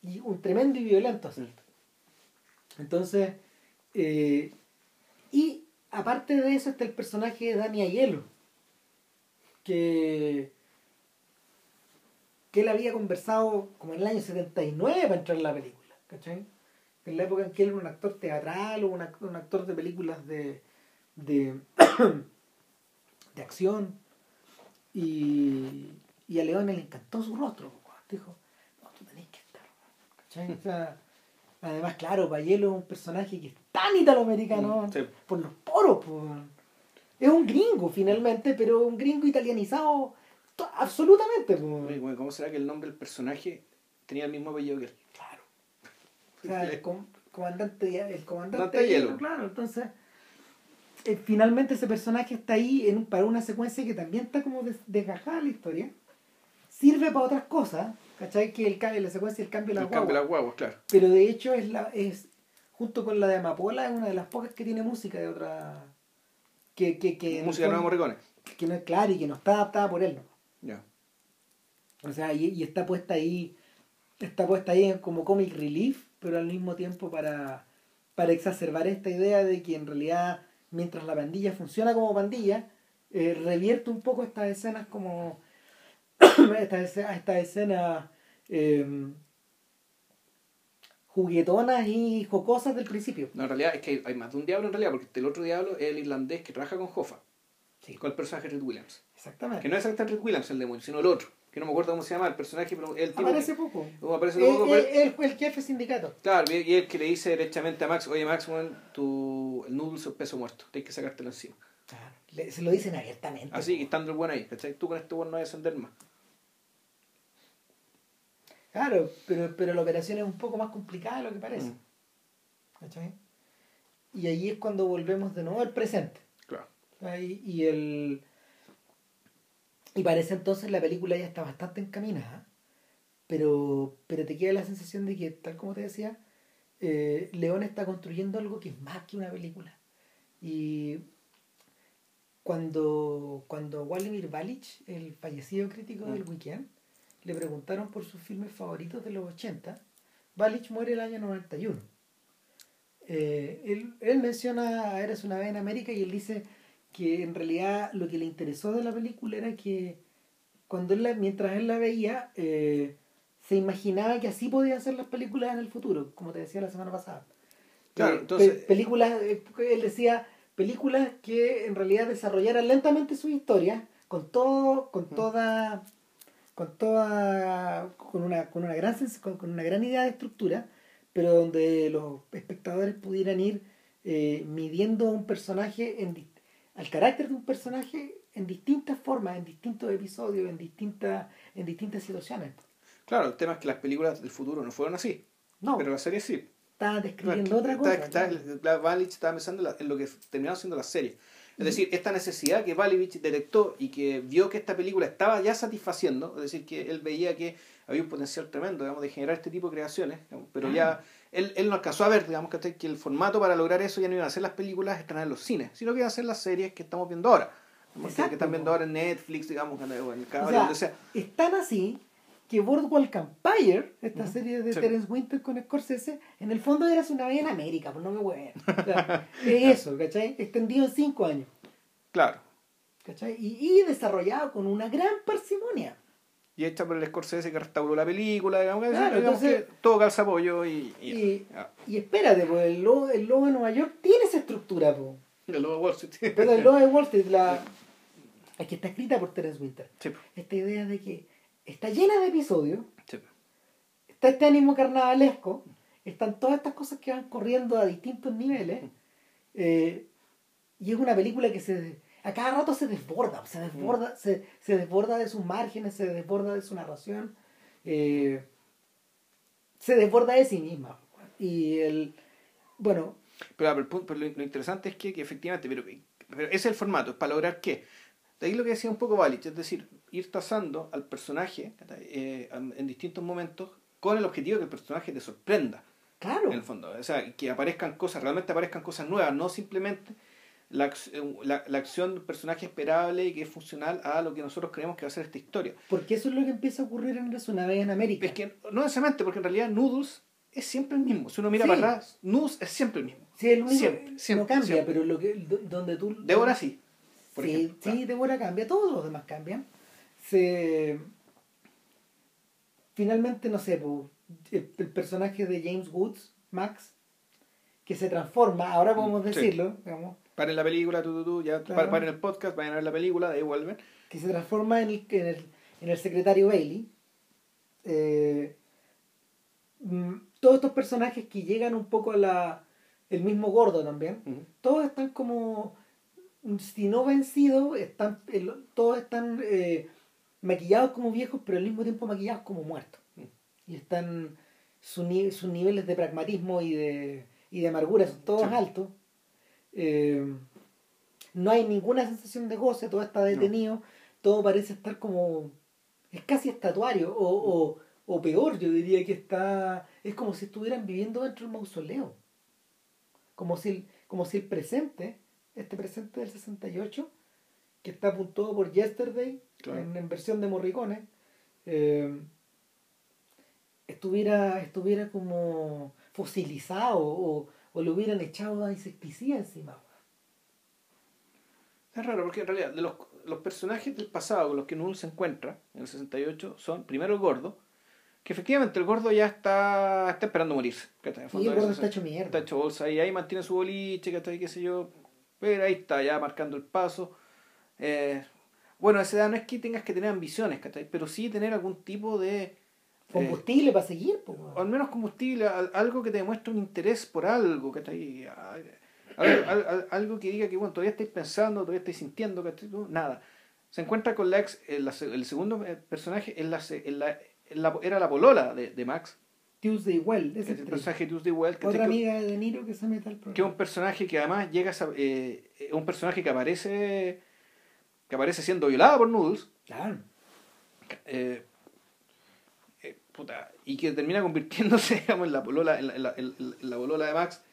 Y un tremendo y violento asalto. Entonces, eh, y aparte de eso está el personaje de Dani Aiello, que, que él había conversado como en el año 79 para entrar en la película, ¿cachai? En la época en que él era un actor teatral o un actor, un actor de películas de, de, de acción y, y a León le encantó su rostro, dijo, no, tú tenés que estar, ¿cachai? O sea, además, claro, Payelo es un personaje que es tan italoamericano Mm, sí. por los poros, po, weón. es un gringo finalmente, pero un gringo italianizado absolutamente. po. Oye, bueno, ¿Cómo será que el nombre del personaje tenía el mismo apellido que él? Claro. O sea, el, com- comandante, el comandante de hielo, Hielo. claro. Entonces, eh, finalmente ese personaje está ahí en para una secuencia que también está como des- desgajada la historia. Sirve para otras cosas, ¿Cachai? Que el, la secuencia del cambio de El las cambio de las guaguas, claro. Pero de hecho es la es junto con la de Amapola es una de las pocas que tiene música de otra que que que, el Música de Nuevo fondo- Morricone. que no es clara y que no está adaptada por él. ¿no? Ya. O sea, y, y está puesta ahí está puesta ahí como comic relief, pero al mismo tiempo para para exacerbar esta idea de que en realidad mientras la pandilla funciona como pandilla, eh, revierte un poco estas escenas como estas escenas, estas escenas eh, juguetonas y jocosas del principio. No, en realidad es que hay, hay más de un diablo en realidad, porque el otro diablo es el irlandés que trabaja con Hoffa, Sí. con el personaje de Red Williams. Exactamente. Que no es exactamente Red Williams el demonio, sino el otro, que no me acuerdo cómo se llama el personaje, pero el tipo. Aparece que- poco. aparece Eh, poco, eh, fue el jefe sindicato. Claro, y el que le dice derechamente a Max, oye Max, tu el noodle es peso muerto, tienes que sacártelo encima. Le- se lo dicen abiertamente. Así, y estando el buen ahí, ¿cachai? Tú con este buen no vas a ascender más. Claro, pero, pero la operación es un poco más complicada de lo que parece. Mm, ¿cachai? Y ahí es cuando volvemos de nuevo al presente. claro. Ahí- y el y parece entonces la película ya está bastante encaminada pero pero te queda la sensación de que tal como te decía eh, León está construyendo algo que es más que una película y cuando cuando Wladimir Balich el fallecido crítico del Mm. weekend le preguntaron por sus filmes favoritos de los 80 Balich muere el año 91 eh, él, él menciona Eres una vez en América y él dice que en realidad lo que le interesó de la película era que cuando él la- mientras él la veía eh, se imaginaba que así podían ser las películas en el futuro, como te decía la semana pasada. Claro, Eh, entonces- pe- películas, eh, él decía películas que en realidad desarrollaran lentamente su historia con todo, con toda, con toda, con una, con una gran con, con una gran idea de estructura, pero donde los espectadores pudieran ir eh, midiendo a un personaje en, di- al carácter de un personaje en distintas formas, en distintos episodios, en distintas, en distintas situaciones. Claro, el tema es que las películas del futuro no fueron así, No, pero la serie sí. estaban describiendo Claro, otra está- cosa. está- la Balich estaba pensando en, lo que terminaron siendo las series. Es decir, esta necesidad que Balich detectó y que vio que esta película estaba ya satisfaciendo, es decir, que él veía que había un potencial tremendo, digamos, de generar este tipo de creaciones, digamos, pero Ah. ya él, él no alcanzó a ver, digamos, que el formato para lograr eso ya no iban a ser las películas estrenar en los cines, sino que iban a ser las series que estamos viendo ahora. digamos, que- que Exacto, están viendo ahora en Netflix, digamos, en el en el O cable, sea, donde sea. es tan así que Boardwalk Empire, esta Ujú. serie de Sí. Terence Winter con Scorsese, en el fondo era una vez en América, pues no me hueven. O sea, es eso, ¿cachai? Extendido en cinco años, Claro. ¿cachai? Y, y desarrollado con una gran parsimonia. Y hecha por el Scorsese que restauró la película, digamos, Claro, digamos entonces- que todo calza pollo y... y, Y, ah, y espérate, pues el lobo, el lobo de Nueva York tiene esa estructura, pues. el lobo de Wall Street. Pero el lobo de Wall Street, la, es que está escrita por Terence Winter. Sí, Esta idea de que está llena de episodios, sí, está este ánimo carnavalesco, están todas estas cosas que van corriendo a distintos niveles, eh, y es una película que se a cada rato se desborda, se desborda, se, se desborda de sus márgenes, se desborda de su narración, eh, se desborda de sí misma. Y el bueno, Pero, pero pero lo, lo interesante es que, que efectivamente, pero, pero ese es el formato, es para lograr qué. De ahí lo que decía un poco Balich, es decir, ir tasando al personaje eh, en distintos momentos con el objetivo de que el personaje te sorprenda, claro, en el fondo. O sea, que aparezcan cosas, realmente aparezcan cosas nuevas, no simplemente la, eh, la, la acción de un personaje esperable y que es funcional a lo que nosotros creemos que va a ser esta historia. porque eso es lo que empieza a ocurrir en una vez en América. Es que no necesariamente, porque en realidad Noodles es siempre el mismo. Si uno mira Sí. para atrás, Noodles es siempre el mismo. Sí, el único- siempre, siempre, no cambia, siempre. pero lo que do- donde tú Débora sí. Por sí, ejemplo, sí, claro. Débora cambia, todos los demás cambian. Se finalmente no sé, el, el personaje de James Woods, Max, que se transforma, ahora podemos decirlo, digamos, Paren la película, tú, tú, tú, ya, Claro. paren el podcast, vayan a ver la película, de ahí vuelven. que se transforma en el, en el, en el secretario Bailey. Eh, mm, todos estos personajes que llegan un poco a la el mismo gordo también Ujú. todos están como si no vencidos están el- todos están eh, maquillados como viejos pero al mismo tiempo maquillados como muertos Mm. y están su sus niveles de pragmatismo y de y de amargura son todos Sí. altos Eh, no hay ninguna sensación de goce todo está detenido todo parece estar como es casi estatuario o, o, o peor, yo diría que está, es como si estuvieran viviendo dentro del mausoleo. Como si el, como si el presente, este presente del 68, que está apuntado por Yesterday, en, versión de Morricone, eh, estuviera, estuviera como fosilizado o, o le hubieran echado a insecticida encima. Es raro porque en realidad de los, los personajes del pasado con los que Null se encuentra en el 68 son primero el gordo, que efectivamente el gordo ya está, está esperando morirse. y el gordo está hecho mierda. Está hecho bolsa y ahí mantiene su boliche, que qué sé yo. Pero ahí está ya marcando el paso. Eh, bueno, a esa edad no es que tengas que tener ambiciones, pero sí tener algún tipo de... Eh, combustible para seguir. o al menos combustible, algo que te demuestre un interés por algo, ¿cachai? Algo, algo, que diga que bueno, todavía estáis pensando, todavía estáis sintiendo, ¿cachai? Nada. Se encuentra con la ex, el, el segundo eh, personaje en la, en la, era la polola de, de Max. Tuesday Well, ese el personaje Tuesday Well. Otra amiga de Niro que se mete al programa. Que es un personaje que además llega a, eh, un personaje que aparece que aparece siendo violada por Noodles. Claro. Eh, eh, puta, y que termina convirtiéndose digamos, en la polola, en la, en la, polola de Max.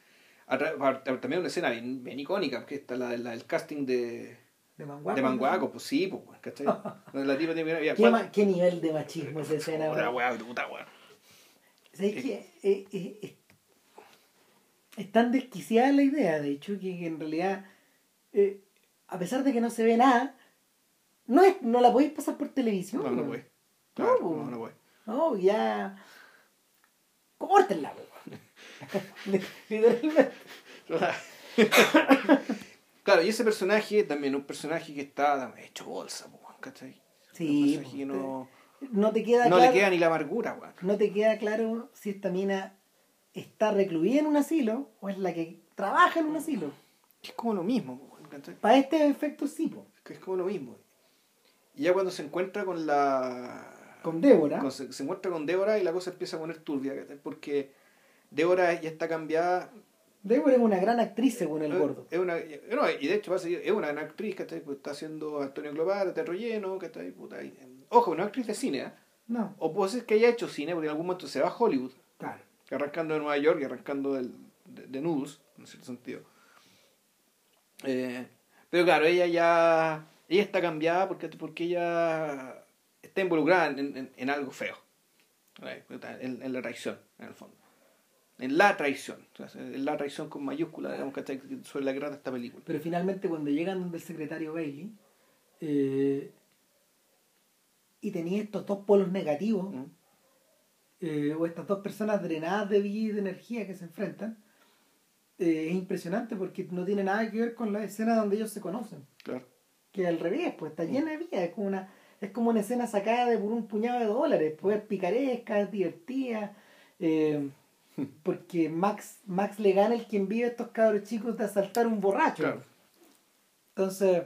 también una escena bien, icónica, que está la, la, el casting de de Manguaco. De Manguaco, pues sí, pues, ¿cachai? la tipa tiene, ¿Qué, ¿Qué, nivel de machismo esa escena, weón? weá, puta. ¿Sabes eh, eh, eh, es tan desquiciada la idea, de hecho, que, en realidad, eh, a pesar de que no se ve nada, no, es, no la podéis pasar por televisión. No, no, no, Claro, no, no, no, no, no, ya. Córtenla, weón. Literalmente. Claro, y ese personaje también un personaje que está hecho bolsa, ¿cachai? Sí. Que no, no te queda no le queda ni la amargura, weón. No te queda claro si esta mina está recluida en un asilo o es la que trabaja en un asilo. Es como lo mismo, ¿cachai? Para este efecto sí, po. Es como lo mismo. Y ya cuando se encuentra con la. Con Débora. se, se, encuentra con Débora y la cosa empieza a poner turbia. Porque Débora ya está cambiada Débora es una gran actriz según el gordo. Es una, no, y de hecho es una gran actriz que pues, está haciendo Antonio Global, Terro Lleno, que está ahí, puta, Ojo, una actriz de cine, ¿eh? No. O puede ser que haya hecho cine porque en algún momento se va a Hollywood. Claro. Arrancando de Nueva York y arrancando del, de, de Noodles, en cierto sentido. Eh, pero claro, ella ya. Ella está cambiada porque, porque ella está involucrada en, en, algo feo. En, en la reacción, en el fondo en la traición, en la traición con mayúscula, digamos, que sobre la que trata esta película. Pero finalmente cuando llegan del secretario Bailey eh, y tenía estos dos polos negativos, mm. eh, o estas dos personas drenadas de vida y de energía que se enfrentan, eh, es impresionante porque no tiene nada que ver con la escena donde ellos se conocen. Claro. Que al revés, pues está mm. llena de vida, es como una, es como una escena sacada de por un puñado de dólares, pues picaresca, es divertida. Porque Max, Max le gana el quien vive a estos cabros chicos de asaltar un borracho. Entonces,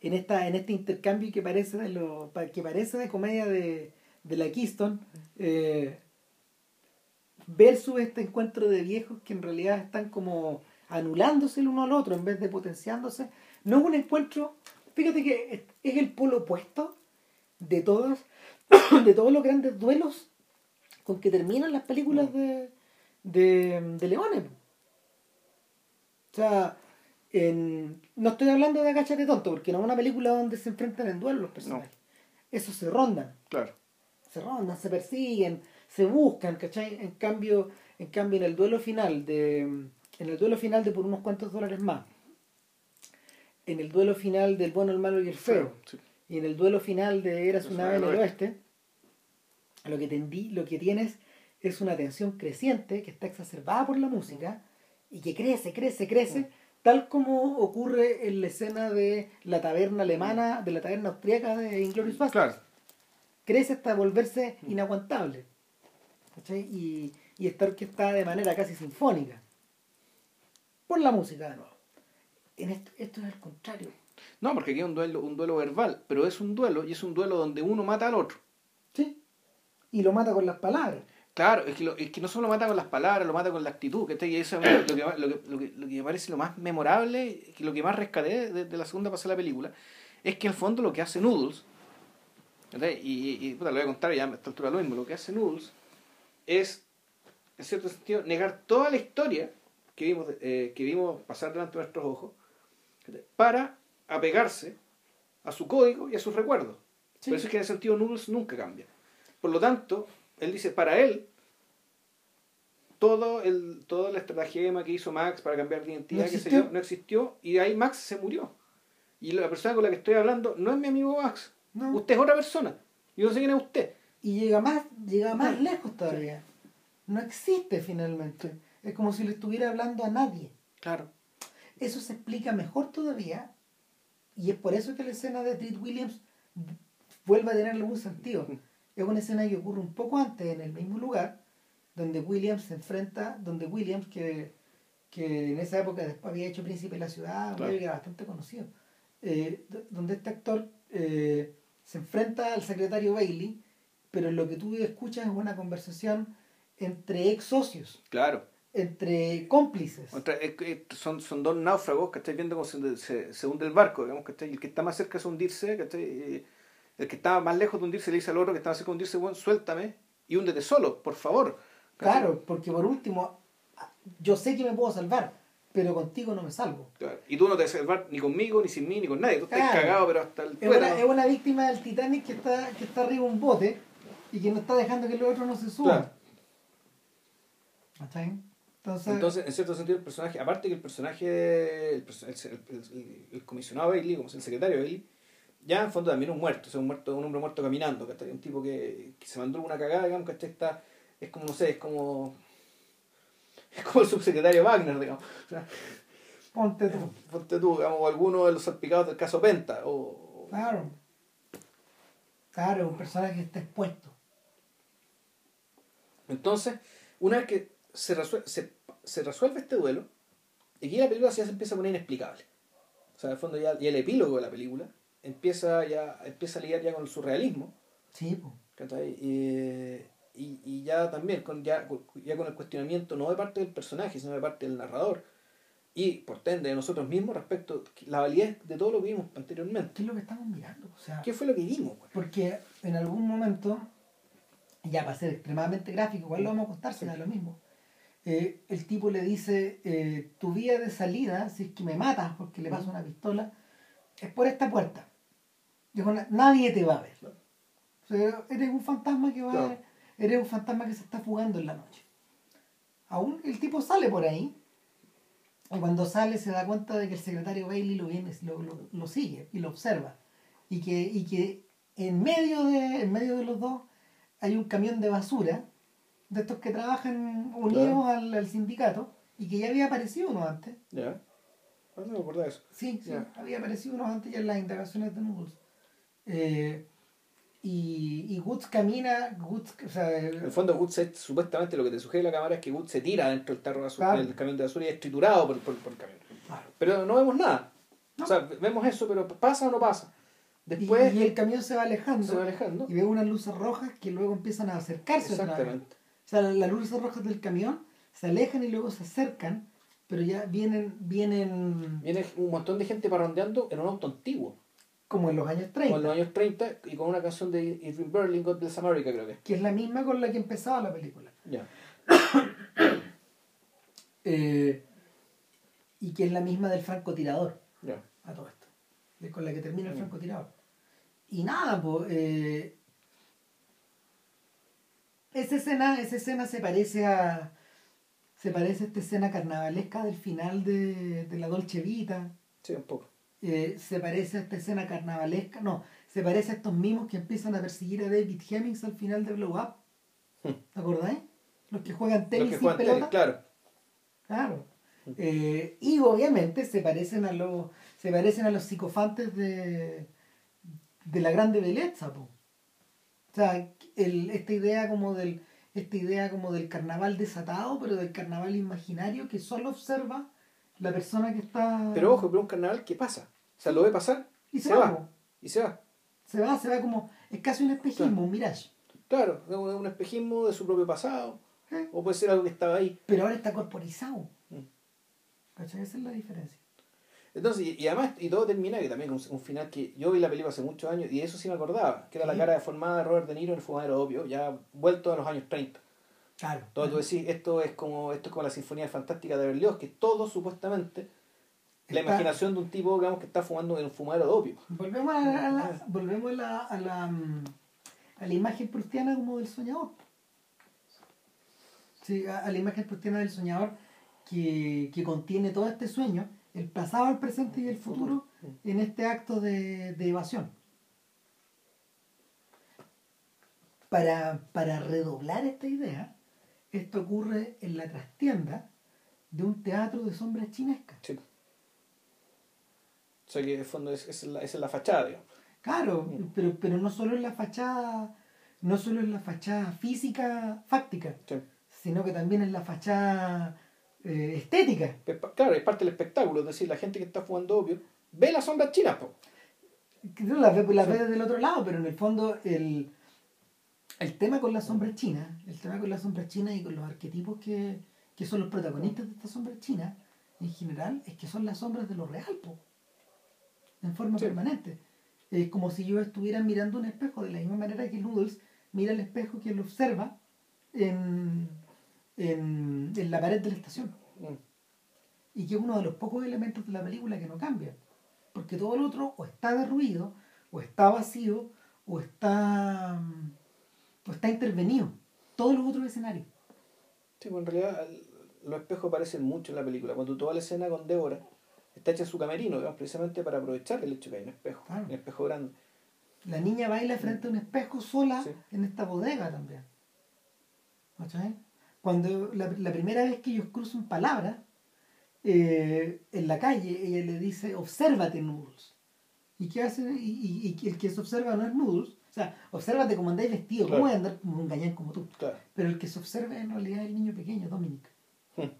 en esta, en este intercambio que parece de lo, que parece de comedia de, de la Keystone, eh, versus este encuentro de viejos que en realidad están como anulándose el uno al otro en vez de potenciándose, no es un encuentro, fíjate que es el polo opuesto de todos, de todos los grandes duelos con que terminan las películas mm. de, de, de Leones. O sea, en, no estoy hablando de Agachate Tonto, porque no es una película donde se enfrentan en duelo los personajes. Eso se rondan. Claro. Se rondan, se persiguen, se buscan, ¿cachai? En cambio, en cambio, en el duelo final de. En el duelo final de por unos cuantos dólares más. En el duelo final del bueno, el malo y el feo. Y en el duelo final de Eras una vez en el oeste lo que, tendí, lo que tienes es una tensión creciente que está exacerbada por la música y que crece, crece, crece, mm. tal como ocurre en la escena de la taberna alemana, de la taberna austríaca de Inglourious Basterds. Crece hasta volverse mm. inaguantable. Y, y está orquestada de manera casi sinfónica. Por la música de nuevo. En esto, esto es el contrario. No, porque aquí es un duelo, un duelo verbal, pero es un duelo y es un duelo donde uno mata al otro. Sí y lo mata con las palabras. Claro, es que, lo, es que no solo lo mata con las palabras, lo mata con la actitud. Que y eso es lo que, lo, que, lo, que, lo que me parece lo más memorable, que lo que más rescaté de, la segunda pasada de la película, es que en el fondo lo que hace Noodles Y, y, puta, lo voy a contar ya a esta altura lo mismo. Lo que hace Noodles es, en cierto sentido, negar toda la historia que vimos, eh, que vimos pasar delante de nuestros ojos para apegarse a su código y a sus recuerdos. Por eso es que en ese sentido Noodles nunca cambia. Por lo tanto, él dice, para él, todo el, toda la estratagema que hizo Max para cambiar de identidad, no no existió y ahí Max se murió. Y la persona con la que estoy hablando no es mi amigo Max. Usted es otra persona. Yo no sé quién es usted. Y llega más, llega más lejos todavía. No existe finalmente. Es como si le estuviera hablando a nadie. Claro. Eso se explica mejor todavía. Y es por eso que la escena de Treat Williams vuelve a tener algún sentido. Es una escena que ocurre un poco antes en el mismo lugar, donde Williams se enfrenta, donde Williams, que, en esa época después había hecho Príncipe de la Ciudad, era bastante conocido, eh, donde este actor eh, se enfrenta al secretario Bailey, pero lo que tú escuchas es una conversación entre ex socios. Claro. Entre cómplices. son, son dos náufragos que estáis viendo cómo se, se, hunde el barco, digamos que el que está más cerca de hundirse, que el que estaba más lejos de hundirse le dice al otro que estaba cerca de hundirse, bueno, suéltame y húndete solo, por favor. Claro, porque por último, yo sé que me puedo salvar, pero contigo no me salvo. Y tú no te vas a salvar ni conmigo, ni sin mí, ni con nadie. Tú estás cagado, pero hasta el es una, es una víctima del Titanic que está, que está arriba de un bote y que no está dejando que el otro no se suba. Entonces, Entonces, en cierto sentido, el personaje, aparte que el personaje, el, el, comisionado Bailey, como es el secretario Bailey, ya en fondo también un muerto, o sea, un muerto, un hombre muerto caminando, que un tipo que, que se mandó una cagada, digamos, que está, es como, no sé, es como es como el subsecretario Wagner, digamos. ponte tú. Ponte tú, digamos, o alguno de los salpicados del caso Penta. O... Claro. Claro, un personaje que está expuesto. Entonces, una vez que se resuelve, se, resuelve este duelo, y aquí la película ya se empieza a poner inexplicable. O sea, en el fondo ya, el epílogo de la película empieza ya empieza a lidiar ya con el surrealismo. Sí, pues. Y, y, y ya también con, ya, ya con el cuestionamiento no de parte del personaje, sino de parte del narrador y por ende de nosotros mismos respecto a la validez de todo lo que vimos anteriormente. ¿Qué es lo que estamos mirando? O sea, ¿Qué fue lo que vimos? Porque en algún momento, ya para ser extremadamente gráfico, igual lo vamos a contar, será lo mismo. Eh, el tipo le dice, eh, tu vía de salida, si es que me matas porque le paso una pistola, es por esta puerta. Dijo, nadie te va a ver. O sea, eres un fantasma que va a eres un fantasma que se está fugando en la noche. Aún el tipo sale por ahí y cuando sale se da cuenta de que el secretario Bailey lo, viene, lo, lo, sigue y lo observa. Y que, y que en, medio de, en medio de los dos hay un camión de basura de estos que trabajan unidos al, sindicato y que ya había aparecido uno antes. Ya. No me acuerdo de eso. Sí, sí, había aparecido uno antes ya en las indagaciones de Noodles. Eh, y, y Woods camina, Woods, o sea, en el fondo Woods supuestamente lo que te sugiere la cámara es que Woods se tira dentro del tarro del camión de basura y es triturado por, por, por el camión. Pero no vemos nada. O sea, vemos eso, pero ¿pasa o no pasa? Después, y, el camión se va alejando. Se va alejando. Y veo unas luces rojas que luego empiezan a acercarse. Exactamente. O sea, las luces rojas del camión se alejan y luego se acercan, pero ya vienen, vienen... Viene un montón de gente parrandeando en un auto antiguo. Como en los años 30. Como en los años 30 y con una canción de Irving Berlin, God Bless America, creo que. Que es la misma con la que empezaba la película. Ya. Eh, y que es la misma del francotirador. Ya. A todo esto. Es con la que termina el mm. francotirador. Y nada, pues. Esa escena, esa escena se parece a. Se parece a esta escena carnavalesca del final de, de la Dolce Vita. Sí, un poco. Eh, se parece a esta escena carnavalesca, no, se parece a estos mismos que empiezan a perseguir a David Hemmings al final de Blow Up. Hmm. ¿Te acordáis? Los que juegan tenis sin pelota. claro. Claro. Hmm. Eh, y obviamente se parecen a los se parecen a los psicofantes de, de la grande belleza. O sea, el, esta idea como del esta idea como del carnaval desatado, pero del carnaval imaginario que solo observa la persona que está. Pero ojo, pero un carnaval ¿qué pasa. O sea, lo ve pasar y se, va. Y se va. Se va, se va como. Es casi un espejismo, un mirage. Claro, es un espejismo de su propio pasado. ¿Eh? O puede ser algo que estaba ahí. Pero ahora está corporizado. Mm. ¿Cachai? Esa es la diferencia. Entonces, y, y además, y todo termina que también con un, final que yo vi la película hace muchos años y de eso sí me acordaba, que era la cara deformada de Robert De Niro en el fumadero obvio, ya vuelto a los años 30. Claro. Todo tú decís, esto es como esto es como la Sinfonía Fantástica de Berlioz, que todo supuestamente la Está- imaginación de un tipo digamos, que está fumando en un fumadero de opio. Volvemos a la, a la- volvemos a la, a la, mm, a la imagen prustiana como del soñador. Sí, a, a la imagen prustiana del soñador que, que contiene todo este sueño, el pasado, el presente y el futuro, en este acto de, de evasión. Para, para redoblar esta idea, esto ocurre en la trastienda de un teatro de sombras chinescas. Sí. O sea que el fondo es, es la, es la fachada, digamos. Claro, pero, pero no solo en la fachada, no solo en la fachada física, fáctica, Sí. sino que también en la fachada eh, estética. Claro, es parte del espectáculo, es decir, la gente que está fumando opio ve las sombras chinas, po. Las ve, las Sí. ve desde el otro lado, pero en el fondo el, el tema con las sombras chinas, el tema con las sombras chinas y con los arquetipos que, que son los protagonistas de estas sombras chinas, en general, es que son las sombras de lo real, po, en forma Sí. permanente. Es como si yo estuviera mirando un espejo, de la misma manera que Noodles mira el espejo que lo observa en, en, en la pared de la estación. Mm. Y que es uno de los pocos elementos de la película que no cambia. Porque todo lo otro o está derruido, o está vacío, o está, mm, o está intervenido. Todos los otros escenarios. Sí, pues en realidad el- los espejos aparecen mucho en la película. Cuando toda la escena con Débora está hecha en su camerino, digamos, precisamente para aprovechar el hecho que hay un espejo, Claro. un espejo grande. La niña baila frente a un espejo sola Sí. en esta bodega también. ¿Cachai? Cuando la, la primera vez que ellos cruzan palabras, eh, en la calle, ella le dice, obsérvate, Noodles. ¿Y qué hace? Y, y- el que se observa no es Noodles. O sea, obsérvate como andáis vestido, Claro. ¿cómo voy a andar como un gañán como tú? Claro. Pero el que se observa en realidad es el niño pequeño, Dominic. Hmm.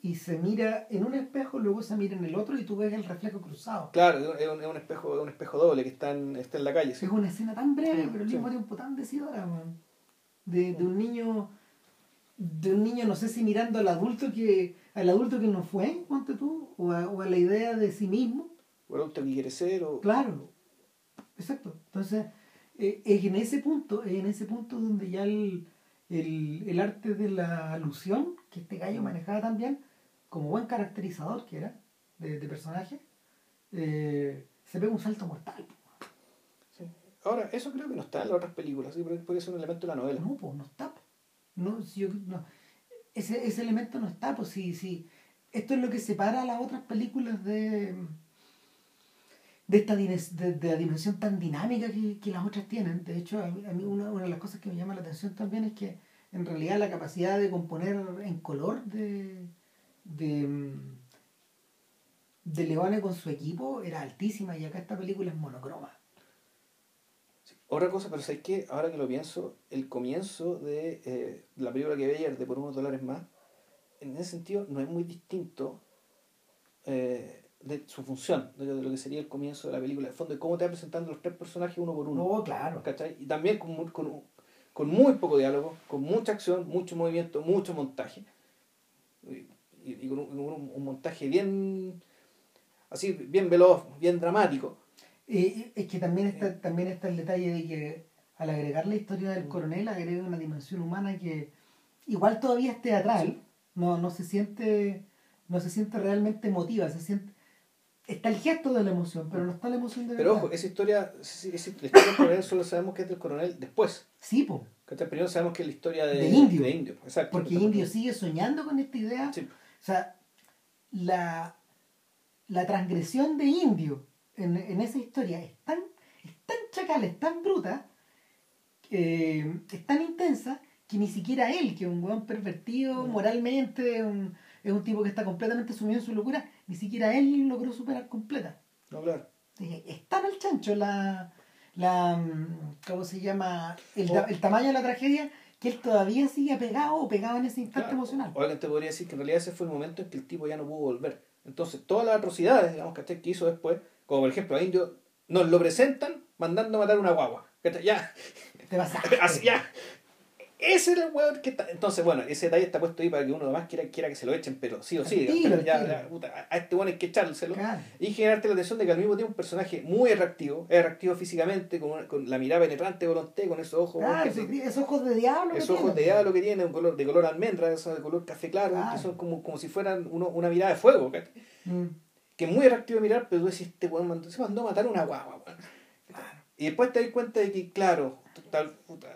Y se mira en un espejo, luego se mira en el otro y tú ves el reflejo cruzado. Claro, es un, es un espejo, es un espejo doble que está en, está en la calle. sí. Es una escena tan breve, Sí, pero al sí. mismo tiempo tan decidora, man. De, de un niño, de un niño, no sé si mirando al adulto que, al adulto que no fue, ponte tú, o a, o a la idea de sí mismo. O el auto que quiere ser, o... Claro, exacto. Entonces, eh, es en ese punto, es en ese punto donde ya el, el, el arte de la alusión, que este gallo manejaba también, como buen caracterizador que era, de, de personaje, eh, se pega un salto mortal. Sí. Ahora, eso creo que no está en las otras películas, ¿sí? porque es un elemento de la novela. No, pues no está. No, si yo- no. Ese, ese elemento no está, pues si, si esto es lo que separa a las otras películas de de esta de, la dimensión tan dinámica que, que las otras tienen. De hecho, a mí, una, una de las cosas que me llama la atención también es que en realidad la capacidad de componer en color de de, de Leone con su equipo era altísima y acá esta película es monocroma. Otra cosa, pero ¿sabes qué? Ahora que lo pienso, el comienzo de eh, la película que vi ayer de Por unos dólares más, en ese sentido no es muy distinto eh, de su función, de, de lo que sería el comienzo de la película. El fondo, de cómo te va presentando los tres personajes uno por uno. No, claro. ¿cachai? Y también con, con, con muy poco diálogo, con mucha acción, mucho movimiento, mucho montaje. Y, con, un, con un- un montaje bien, así, bien veloz, bien dramático. Eh, es que también está, también está el detalle de que al agregar la historia del coronel agrega una dimensión humana que igual todavía es teatral, no, no se siente, no se siente realmente emotiva, se siente, está el gesto de la emoción, pero no está la emoción de Pero verdad. ojo, esa historia, sí, esa- la historia del coronel solo sabemos que es del coronel después. Sí, po. Primero sabemos que es la historia de, De Indio. de Indio, exacto. porque Indio sigue soñando con esta idea. Sí. O sea, la, la transgresión de Indio en, en esa historia es tan, es tan chacal, es tan bruta, eh, es tan intensa, que ni siquiera él, que es un weón pervertido moralmente, un- es un tipo que está completamente sumido en su locura, ni siquiera él logró superar completa. No, claro. Eh, Es tan al chancho la, la mm, ¿cómo se llama? El, ta- O- el tamaño de la tragedia que él todavía sigue pegado o pegado en ese instante Claro. emocional. O alguien te podría decir que en realidad ese fue el momento en que el tipo ya no pudo volver. Entonces, todas las atrocidades, digamos, que hizo después, como por ejemplo a Indio, nos lo presentan mandando a matar una guagua. Ya, Te vas a... así, ya. Ese era el weón que está. Entonces, bueno, ese detalle está puesto ahí para que uno más quiera, quiera que se lo echen, pero sí o sí. Ya- ya, puta, a este weón hay que echárselo. Claro. Y generarte la atención de que al mismo tiempo un personaje muy atractivo, es atractivo físicamente, con, una- con la mirada penetrante de Volonté, con esos ojos. Claro, esos, te- esos ojos de diablo. que esos ojos de diablo que tiene, un color, de color almendra, esos de color café claro, Claro. que son como, como si fueran uno- una mirada de fuego. Mm. Que es muy atractivo de mirar, pero tú decís, este weón mandó- se mandó a matar una guagua, weón. Y después te das cuenta de que, claro, tal, puta,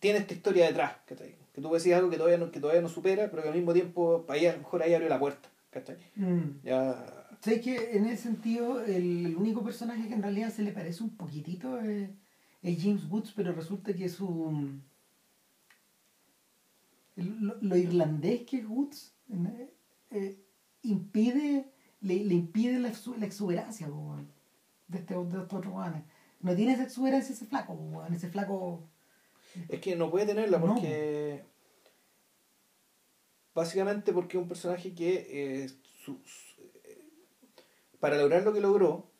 tiene esta historia detrás, ¿cachai? Que tú decís algo que todavía no, que todavía no supera, pero que al mismo tiempo, ahí a lo mejor ahí abrió la puerta, ¿cachai? Mm. Ya. Sé que en ese sentido el único personaje que en realidad se le parece un poquitito es, es James Woods, pero resulta que su lo, lo irlandés que es Woods eh, eh, impide le, le impide la, la exuberancia po, de este de estos otros weones. No tiene esa exuberancia ese flaco, po, ese flaco Es que no puede tenerla No. porque. Básicamente porque es un personaje que. eh, su- su- eh, para lograr lo que logró,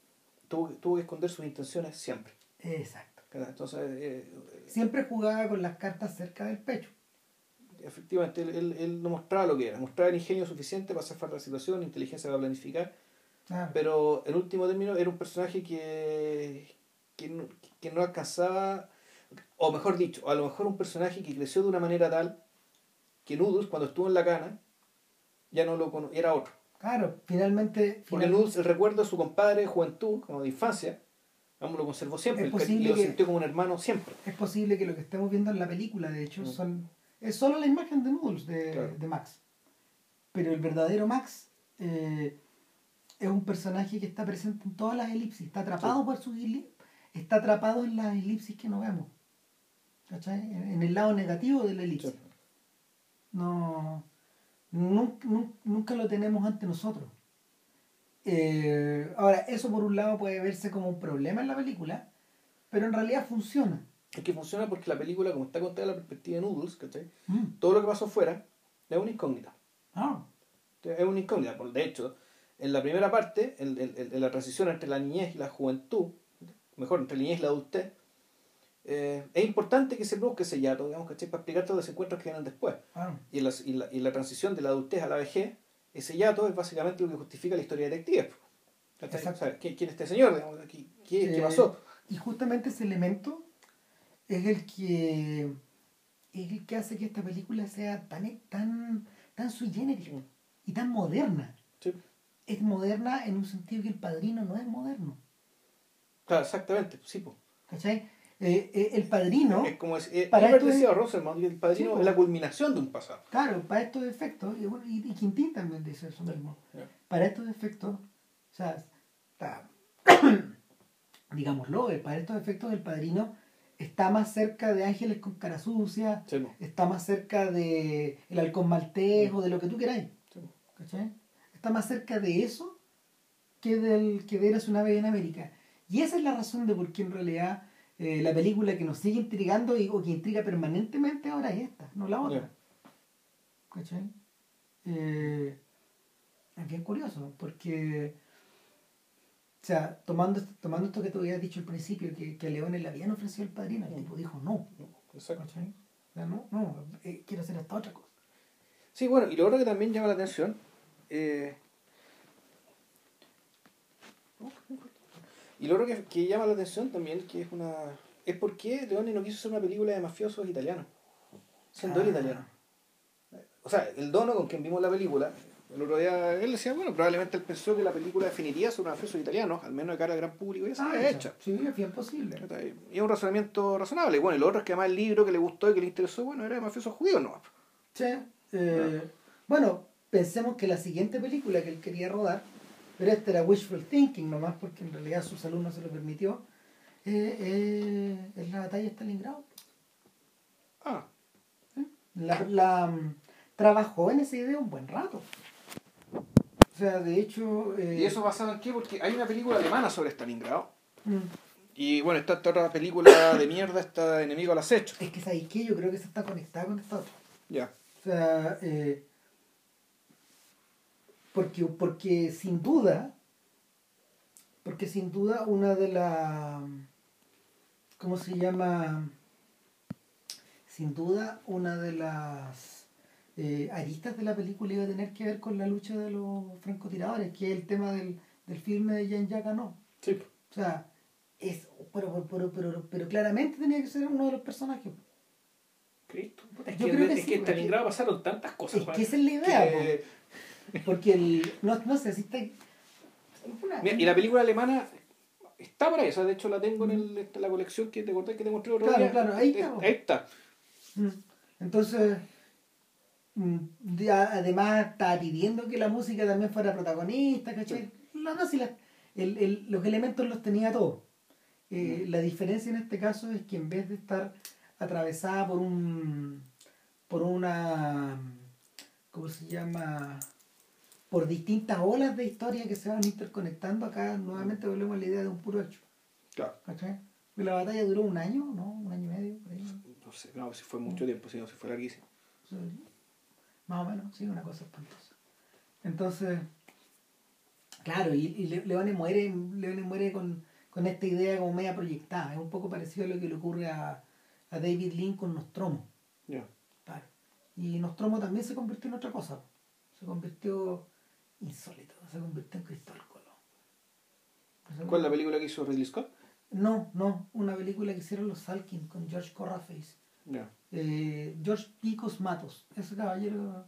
tuvo, tuvo que esconder sus intenciones siempre. exacto. Entonces, eh, Siempre jugaba con las cartas cerca del pecho. Efectivamente, él, él, él no mostraba lo que era. Mostraba el ingenio suficiente para zafar la situación, inteligencia para planificar. Pero en último término era un personaje que, que, no, que no alcanzaba, o mejor dicho, a lo mejor un personaje que creció de una manera tal que Noodles cuando estuvo en la cana ya no lo cono- era otro. Claro, finalmente, Porque final- Noodles, el recuerdo de su compadre de juventud, como de infancia, vamos, lo conservó siempre, Es el posible lo que- sintió como un hermano siempre. es posible que lo que estemos viendo en la película, de hecho, Mm. son es solo la imagen de Noodles de, Claro. de Max. Pero el verdadero Max eh, es un personaje que está presente en todas las elipsis, está atrapado Sí. por sus elipsis, está atrapado en las elipsis que no vemos. ¿Cachai? En el lado negativo de la elipsis. Sí. No, nunca, nun- nunca lo tenemos ante nosotros. Eh, ahora, eso por un lado puede verse como un problema en la película, pero en realidad funciona. Es que funciona porque la película, como está contada la perspectiva de Noodles, ¿cachai? Mm. todo lo que pasó fuera es una incógnita. Ah, Es una incógnita. Por- De hecho, en la primera parte, en, en- en la transición entre la niñez y la juventud, mejor, entre la niñez y la adultez, eh, es importante que se produzca ese hiato, digamos, ¿cachai? Para explicar todos los encuentros que vienen después. ah, Y la, y, la, y la transición de la adultez a la vejez, ese hiato es básicamente lo que justifica la historia detective. ¿quién, es este señor? Digamos, ¿Qué, qué, qué Eh, pasó? Y justamente ese elemento es el que es el que hace que esta película sea tan tan tan sui generis y tan moderna. Sí. Es moderna en un sentido que el padrino no es moderno. Claro, exactamente, sí, po. ¿Cachai? Eh, eh, el padrino, Es como es, eh, Para esto es- el padrino Sí, es la culminación de un pasado. claro, para estos efectos, y, y, y Quintín también dice eso mismo. Para estos efectos, o sea, está- digámoslo, eh, para estos efectos el padrino está más cerca de Ángeles con cara sucia, Sí, está más cerca de el halcón maltés o de lo que tú queráis. Sí. ¿cachai? Está más cerca de eso que del que de Eras una vez en América. Y esa es la razón de por qué en realidad eh, la película que nos sigue intrigando y, o que intriga permanentemente ahora es esta, no la otra. ¿Cachai? Eh, es bien curioso, porque, o sea, tomando, tomando esto que te había dicho al principio, que, que a Leones le habían ofrecido el padrino, el tipo dijo no. Exacto. ¿cachai? O sea, no, no, eh, quiero hacer esta otra cosa. Sí, bueno, y lo otro que también llama la atención, eh, y lo otro que, que llama la atención también, que es una es por qué Leone no quiso hacer una película de mafiosos italianos, siendo él Ah. italiano. O sea, el dono con quien vimos la película, el otro día, él decía, bueno, probablemente él pensó que la película definiría sobre mafiosos italianos, al menos de cara al gran público, y esa Ah, es hecha. Sí, es bien posible. Y es un razonamiento razonable. Y bueno, y lo otro es que además el libro que le gustó y que le interesó, bueno, era de mafiosos judíos, ¿no? Sí, eh, Bueno, pensemos que la siguiente película que él quería rodar, pero esta era Wishful Thinking nomás, porque en realidad su salud no se lo permitió, eh, eh, es la batalla de Stalingrado. Ah, La, la, mm, trabajó en esa idea un buen rato. O sea, de hecho... eh, ¿Y eso basado en qué? Porque hay una película alemana sobre Stalingrado. mm, Y bueno, está esta otra película de mierda, esta Enemigo al Acecho. Es que sabéis que yo creo que se está conectada con esta otra. Ya. O sea, eh, porque, porque sin duda, porque sin duda una de las, ¿cómo se llama? sin duda una de las eh, aristas de la película iba a tener que ver con la lucha de los francotiradores, que es el tema del, del filme de Jean-Jacques no Sí. O sea, es, pero, pero, pero, pero, claramente tenía que ser uno de los personajes. Cristo. Es Yo que, creo que es sí, que en Stalingrado pasaron tantas cosas. Es que esa es la idea, que- Porque el, no, no sé si está... Mira, y la película alemana está por ahí, o sea, de hecho la tengo en, el- en la colección que te acordás que te mostré otro Claro, día. claro, ahí está, Eh. Ahí está. Mm. Entonces, además estaba pidiendo que la música también fuera protagonista, ¿cachai? No, no, si la- el- el- los elementos los tenía todos. Eh, La diferencia en este caso es que en vez de estar atravesada por un por una ¿cómo se llama? por distintas olas de historia que se van interconectando acá nuevamente volvemos a la idea de un puro hecho Claro. ¿cachai? La batalla duró un año, ¿no? Un año y medio, por ahí. No sé, no, si fue mucho tiempo, si no, si fue larguísimo. Sí. Más o menos, sí, una cosa espantosa. Entonces, claro, y, y Le- Leone muere, Leone muere con, con esta idea como media proyectada. Es un poco parecido a lo que le ocurre a, a David Lynn con Nostromo. Ya. Claro. Y Nostromo también se convirtió en otra cosa. Se convirtió insólito, se convirtió en Cristóbal Colón. ¿Cuál es la película que hizo Ridley Scott? No, no, una película que hicieron los Salkin con George Corraface. Ya. Eh, George Picos Matos, ese caballero.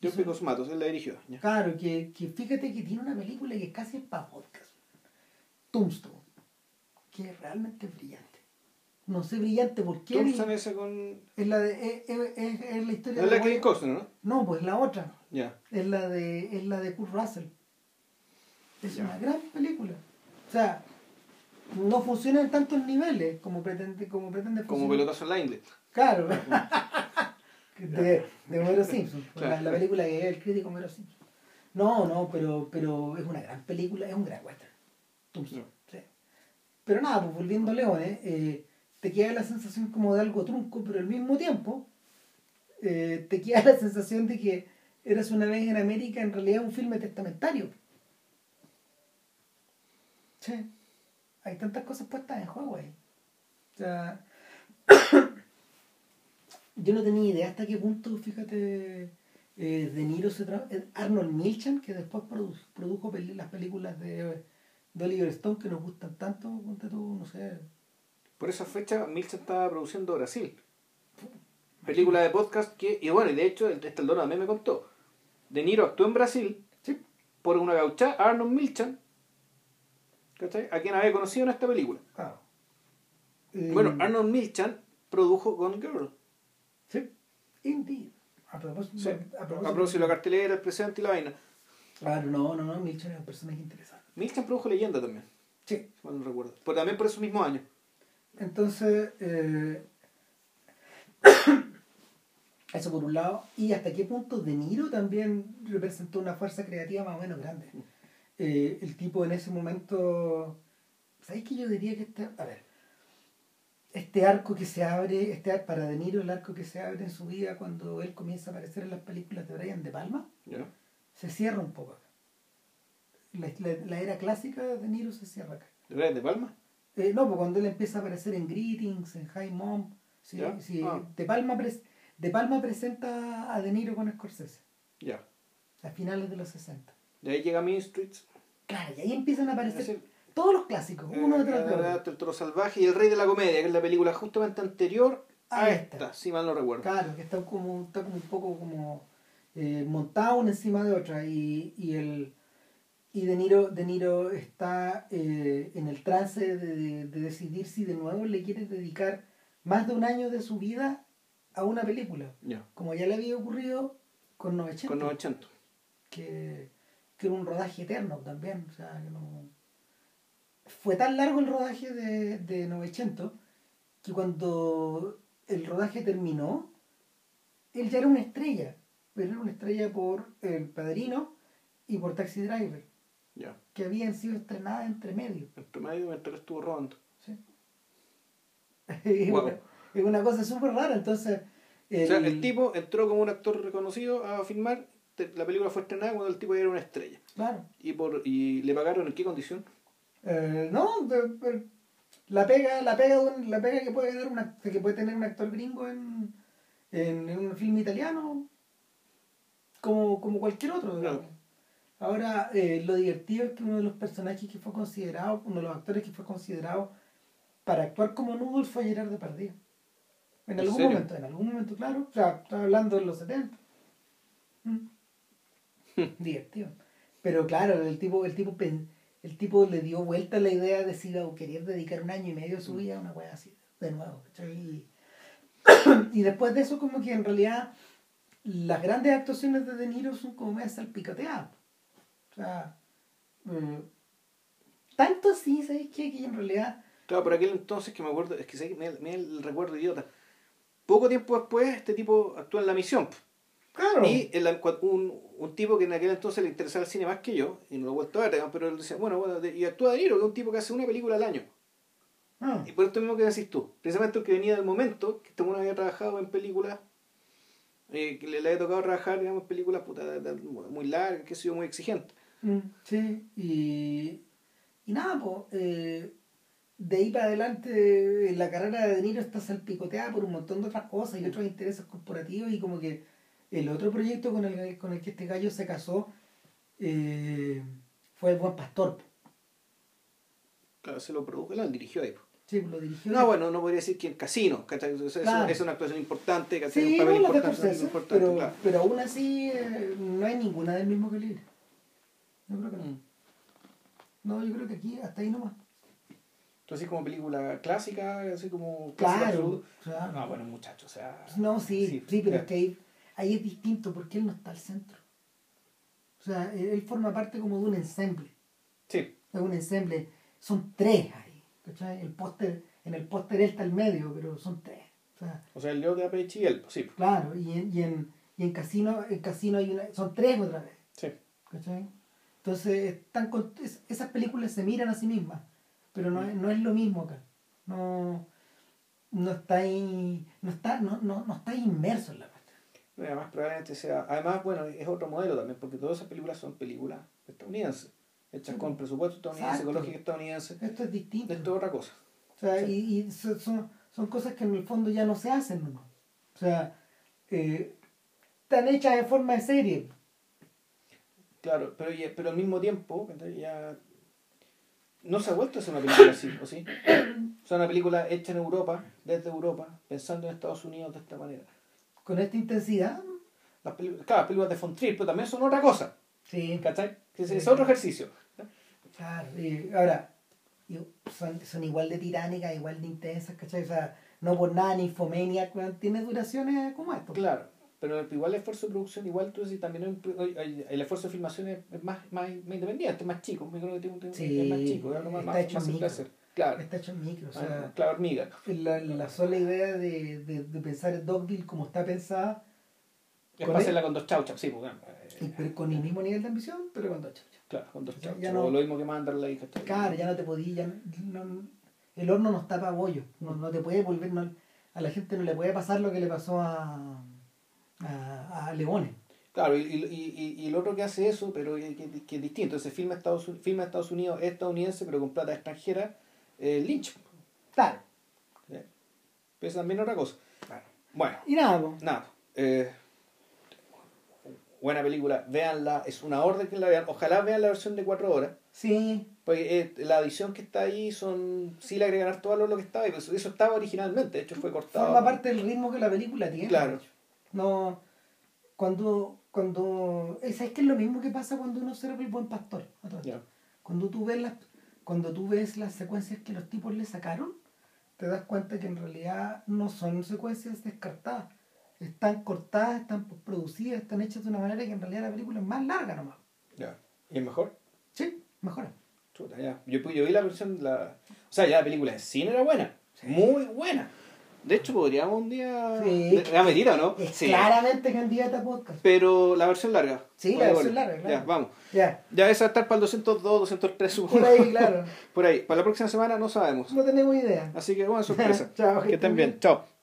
Hizo- Picos Matos, él la dirigió. Ya. Claro, que, que fíjate que tiene una película que casi es para podcast. Tombstone. Que es realmente brillante. No sé brillante porque Thompson esa con... es la de es, es- es- es la historia Es de la Kevin Costner, ¿no? No, pues la otra. Ya. Es la de es la de Kurt Russell. Es una gran película. O sea, no funciona en tantos niveles como pretende como pretende Como funcionar. pelotazo en la Ingle. Claro. de, de Homero Simpson. Claro. La, la película que es el crítico Homero Simpson. No, no, pero, pero es una gran película, es un gran western. Tombstone, sí. Pero nada, pues volviendo a Leone, eh, te queda la sensación como de algo trunco, pero al mismo tiempo eh, te queda la sensación de que Eras una vez en América en realidad un filme testamentario. Sí. Hay tantas cosas puestas en juego ahí. O sea, yo no tenía idea hasta qué punto, fíjate, eh, De Niro se tra- eh, Arnold Milchan, que después produ- produjo peli- las películas de, de Oliver Stone que nos gustan tanto, ponte tú, no sé. Por esa fecha, Milton estaba produciendo Brasil. Película de podcast que... Y bueno, y de hecho, este Eldorado también me contó. De Niro actuó en Brasil Sí. por una gaucha, Arnold Milchan, ¿cachai? A quien había conocido en esta película. Claro. Eh, Bueno, Arnold Milchan produjo Gone Girl. Sí, indeed. A propósito, Sí. a A propósito- propósito de la cartelera, el presente y la vaina. Claro, no, no, no, Milchan es un personaje interesante. Milchan produjo Leyenda también, Sí. si mal no recuerdo. Pero también por esos mismos años. Entonces, eh, eso por un lado. Y hasta qué punto De Niro también representó una fuerza creativa más o menos grande. Eh, el tipo en ese momento. ¿Sabéis que yo diría que este. A ver. Este arco que se abre, este ar- para De Niro, el arco que se abre en su vida cuando él comienza a aparecer en las películas de Brian De Palma, se cierra un poco acá. La, la- la era clásica de De Niro se cierra acá. ¿De Brian De Palma? Eh, no, pues cuando él empieza a aparecer en Greetings, en High Mom, sí, ¿Ya? sí, Ah. de, Palma pres- de Palma presenta a De Niro con Scorsese, Ya. a finales de los 60. De ahí llega Mean Streets. Claro, y ahí empiezan a aparecer Es decir, todos los clásicos, uno eh, detrás de otro. El Toro Salvaje y El Rey de la Comedia, que es la película justamente anterior a esta, está. si mal no recuerdo. Claro, que está como, está como un poco como eh, montado una encima de otra y, y el y De Niro, de Niro está eh, en el trance de, de decidir si de nuevo le quiere dedicar más de un año de su vida a una película. Como ya le había ocurrido con 900, Con 900. que, que era un rodaje eterno también. O sea, que no... Fue tan largo el rodaje de, de 900 que cuando el rodaje terminó, él ya era una estrella, pero era una estrella por El Padrino y por Taxi Driver, Ya. que habían sido estrenadas entre medio. Entre medio mientras él estuvo robando. ¿sí? es, Guau. una, es una cosa súper rara, entonces... O sea, el tipo entró como un actor reconocido a filmar. La película fue estrenada cuando el tipo ya era una estrella. Claro. ¿Y, por, y le pagaron en qué condición? Eh, no, la pega, la pega, la pega que puede ganar una, que puede tener un actor gringo en, en, en un filme italiano como, como cualquier otro. Claro. Ahora, eh, lo divertido es que uno de los personajes que fue considerado, uno de los actores que fue considerado para actuar como Noodle fue Gerard Depardieu. En ¿En algún serio? momento, en algún momento, claro. O sea, estaba hablando de los 70. Mm. Divertido. Pero claro, el tipo, el tipo pen- el tipo le dio vuelta a la idea de si a querer dedicar un año y medio de su vida a una wea así, de nuevo. Y, y después de eso, como que en realidad las grandes actuaciones de De Niro son como medio salpicateadas. O sea, eh, tanto así, ¿sabes qué? Que en realidad, Claro, por aquel entonces que me acuerdo, es que sé que me, me el recuerdo idiota. Poco tiempo después, este tipo actúa en La Misión. Claro, Y cua- un, un tipo que en aquel entonces le interesaba el cine más que yo, y no lo he vuelto a ver, pero él decía, bueno, bueno, y actúa De Niro, que es un tipo que hace una película al año. ah, Y por esto mismo que decís tú, precisamente el que venía del momento, que este uno había trabajado en películas, eh, que le, le había tocado trabajar, digamos, en películas puta, muy largas, que ha sido muy exigente. mm, sí, y, y nada, pues, de ahí para adelante la carrera de De Niro está salpicoteada por un montón de otras cosas y otros intereses corporativos y como que el otro proyecto con el, con el que este gallo se casó eh, fue El Buen Pastor. Claro, se lo produjo, lo dirigió ahí. Sí, lo dirigió. No, bueno, no podría decir que en Casino, ¿cachai? Claro. es una actuación importante, ¿cachai? Sí, un no, papel de importante, pero, claro. pero aún así eh, no hay ninguna del mismo calibre. Yo creo que no. Mm. No, yo creo que aquí hasta ahí nomás. Entonces, como película clásica, así como... clásica Claro. claro. No, bueno, muchachos, o sea... No, sí, sí, sí, pero es que ahí, ahí es distinto porque él no está al centro. O sea, él, forma parte como de un ensemble. Sí, Es un ensemble. Son tres ahí. ¿cachai? El póster, en el póster él está al medio, pero son tres. O sea, o sea, el Leo de Apechi y él, sí. claro, y en, y en, y en casino, en casino hay una, son tres otra vez. Sí. ¿cachai? Entonces, están con- es- esas películas se miran a sí mismas, pero no, es- no es lo mismo acá. No, no está ahí, no está, no, no, no está inmerso en la parte. Además, probablemente sea... Además, bueno, es otro modelo también, porque todas esas películas son películas estadounidenses, hechas Sí. con presupuesto estadounidense, Exacto. con lógica estadounidense. Esto es distinto. Esto es otra cosa. O sea, Sí. y, y so- son, son cosas que en el fondo ya no se hacen nomás. O sea, eh, están hechas en forma de serie. Claro, pero, pero al mismo tiempo, ya... No se ha vuelto a hacer una película así, ¿o sí? O sea, una película hecha en Europa, desde Europa, pensando en Estados Unidos de esta manera. Con esta intensidad, Las películas, claro, las películas de von Trier, pero también son otra cosa, sí, ¿cachai? Es, otro ejercicio. claro. y ahora, son, son igual de tiránicas, igual de intensas, ¿cachai? O sea, no por nada ni Infomaniac weón, tiene duraciones como esto. Claro, pero igual el esfuerzo de producción, igual tú decís, también el, esfuerzo de filmación es más, más, más independiente, más chico, que tiene un- tiene- Sí, es más chico, es algo más, más micro. hacer. Claro, Está hecho en micro, o Ah, sea, claro, hormiga. la, la sola idea de, de, de pensar en Dogville como está pensada, Es para hacerla con dos chauchas, sí, y- eh, pero con el mismo nivel de ambición, pero con dos chachas. claro, con dos chauchas. no- lo mismo que Manderley, ¿cachai? Claro, ya no te podía, ya no- no- el horno no está para bollo, no, no te puede volver, no- a la gente no le puede pasar lo que le pasó a, a, a Leones. Claro, y, y, y, y el otro que hace eso, pero que, que- que es distinto, ese filma Estados, filma Estados Unidos es estadounidense, pero con plata extranjera, eh, Lynch. Claro. ¿ya? Pero es también otra cosa. Bueno, Y nada, po. nada. eh, buena película, véanla, es una orden que la vean. Ojalá vean la versión de cuatro horas. sí, Porque eh, la edición que está ahí son. Sí le agregan harto valor lo que estaba, y eso, eso estaba originalmente, de hecho fue cortado. forma parte del ritmo que la película tiene. Claro. No, cuando, cuando, es, es que es lo mismo que pasa cuando uno observa el buen pastor. Ya. Cuando tú ves las, cuando tú ves las secuencias que los tipos le sacaron, te das cuenta que en realidad no son secuencias descartadas. Están cortadas, están producidas, están hechas de una manera que en realidad la película es más larga nomás. Ya. ¿Y es mejor? Sí, mejora. Chuta, ya. Yo, yo vi la versión, la... o sea, ya la película en cine era buena, muy buena. De hecho, podríamos un día... Sí. ¿La medida o no? Es claramente candidata a podcast. Pero la versión larga. Sí, la versión larga, claro. Ya, vamos. Ya, Ya esa va a estar para el 202, 203, supongo. por ahí, claro. Por ahí. Para la próxima semana no sabemos. No tenemos idea. Así que, bueno, sorpresa. Chao, que estén bien. Chao.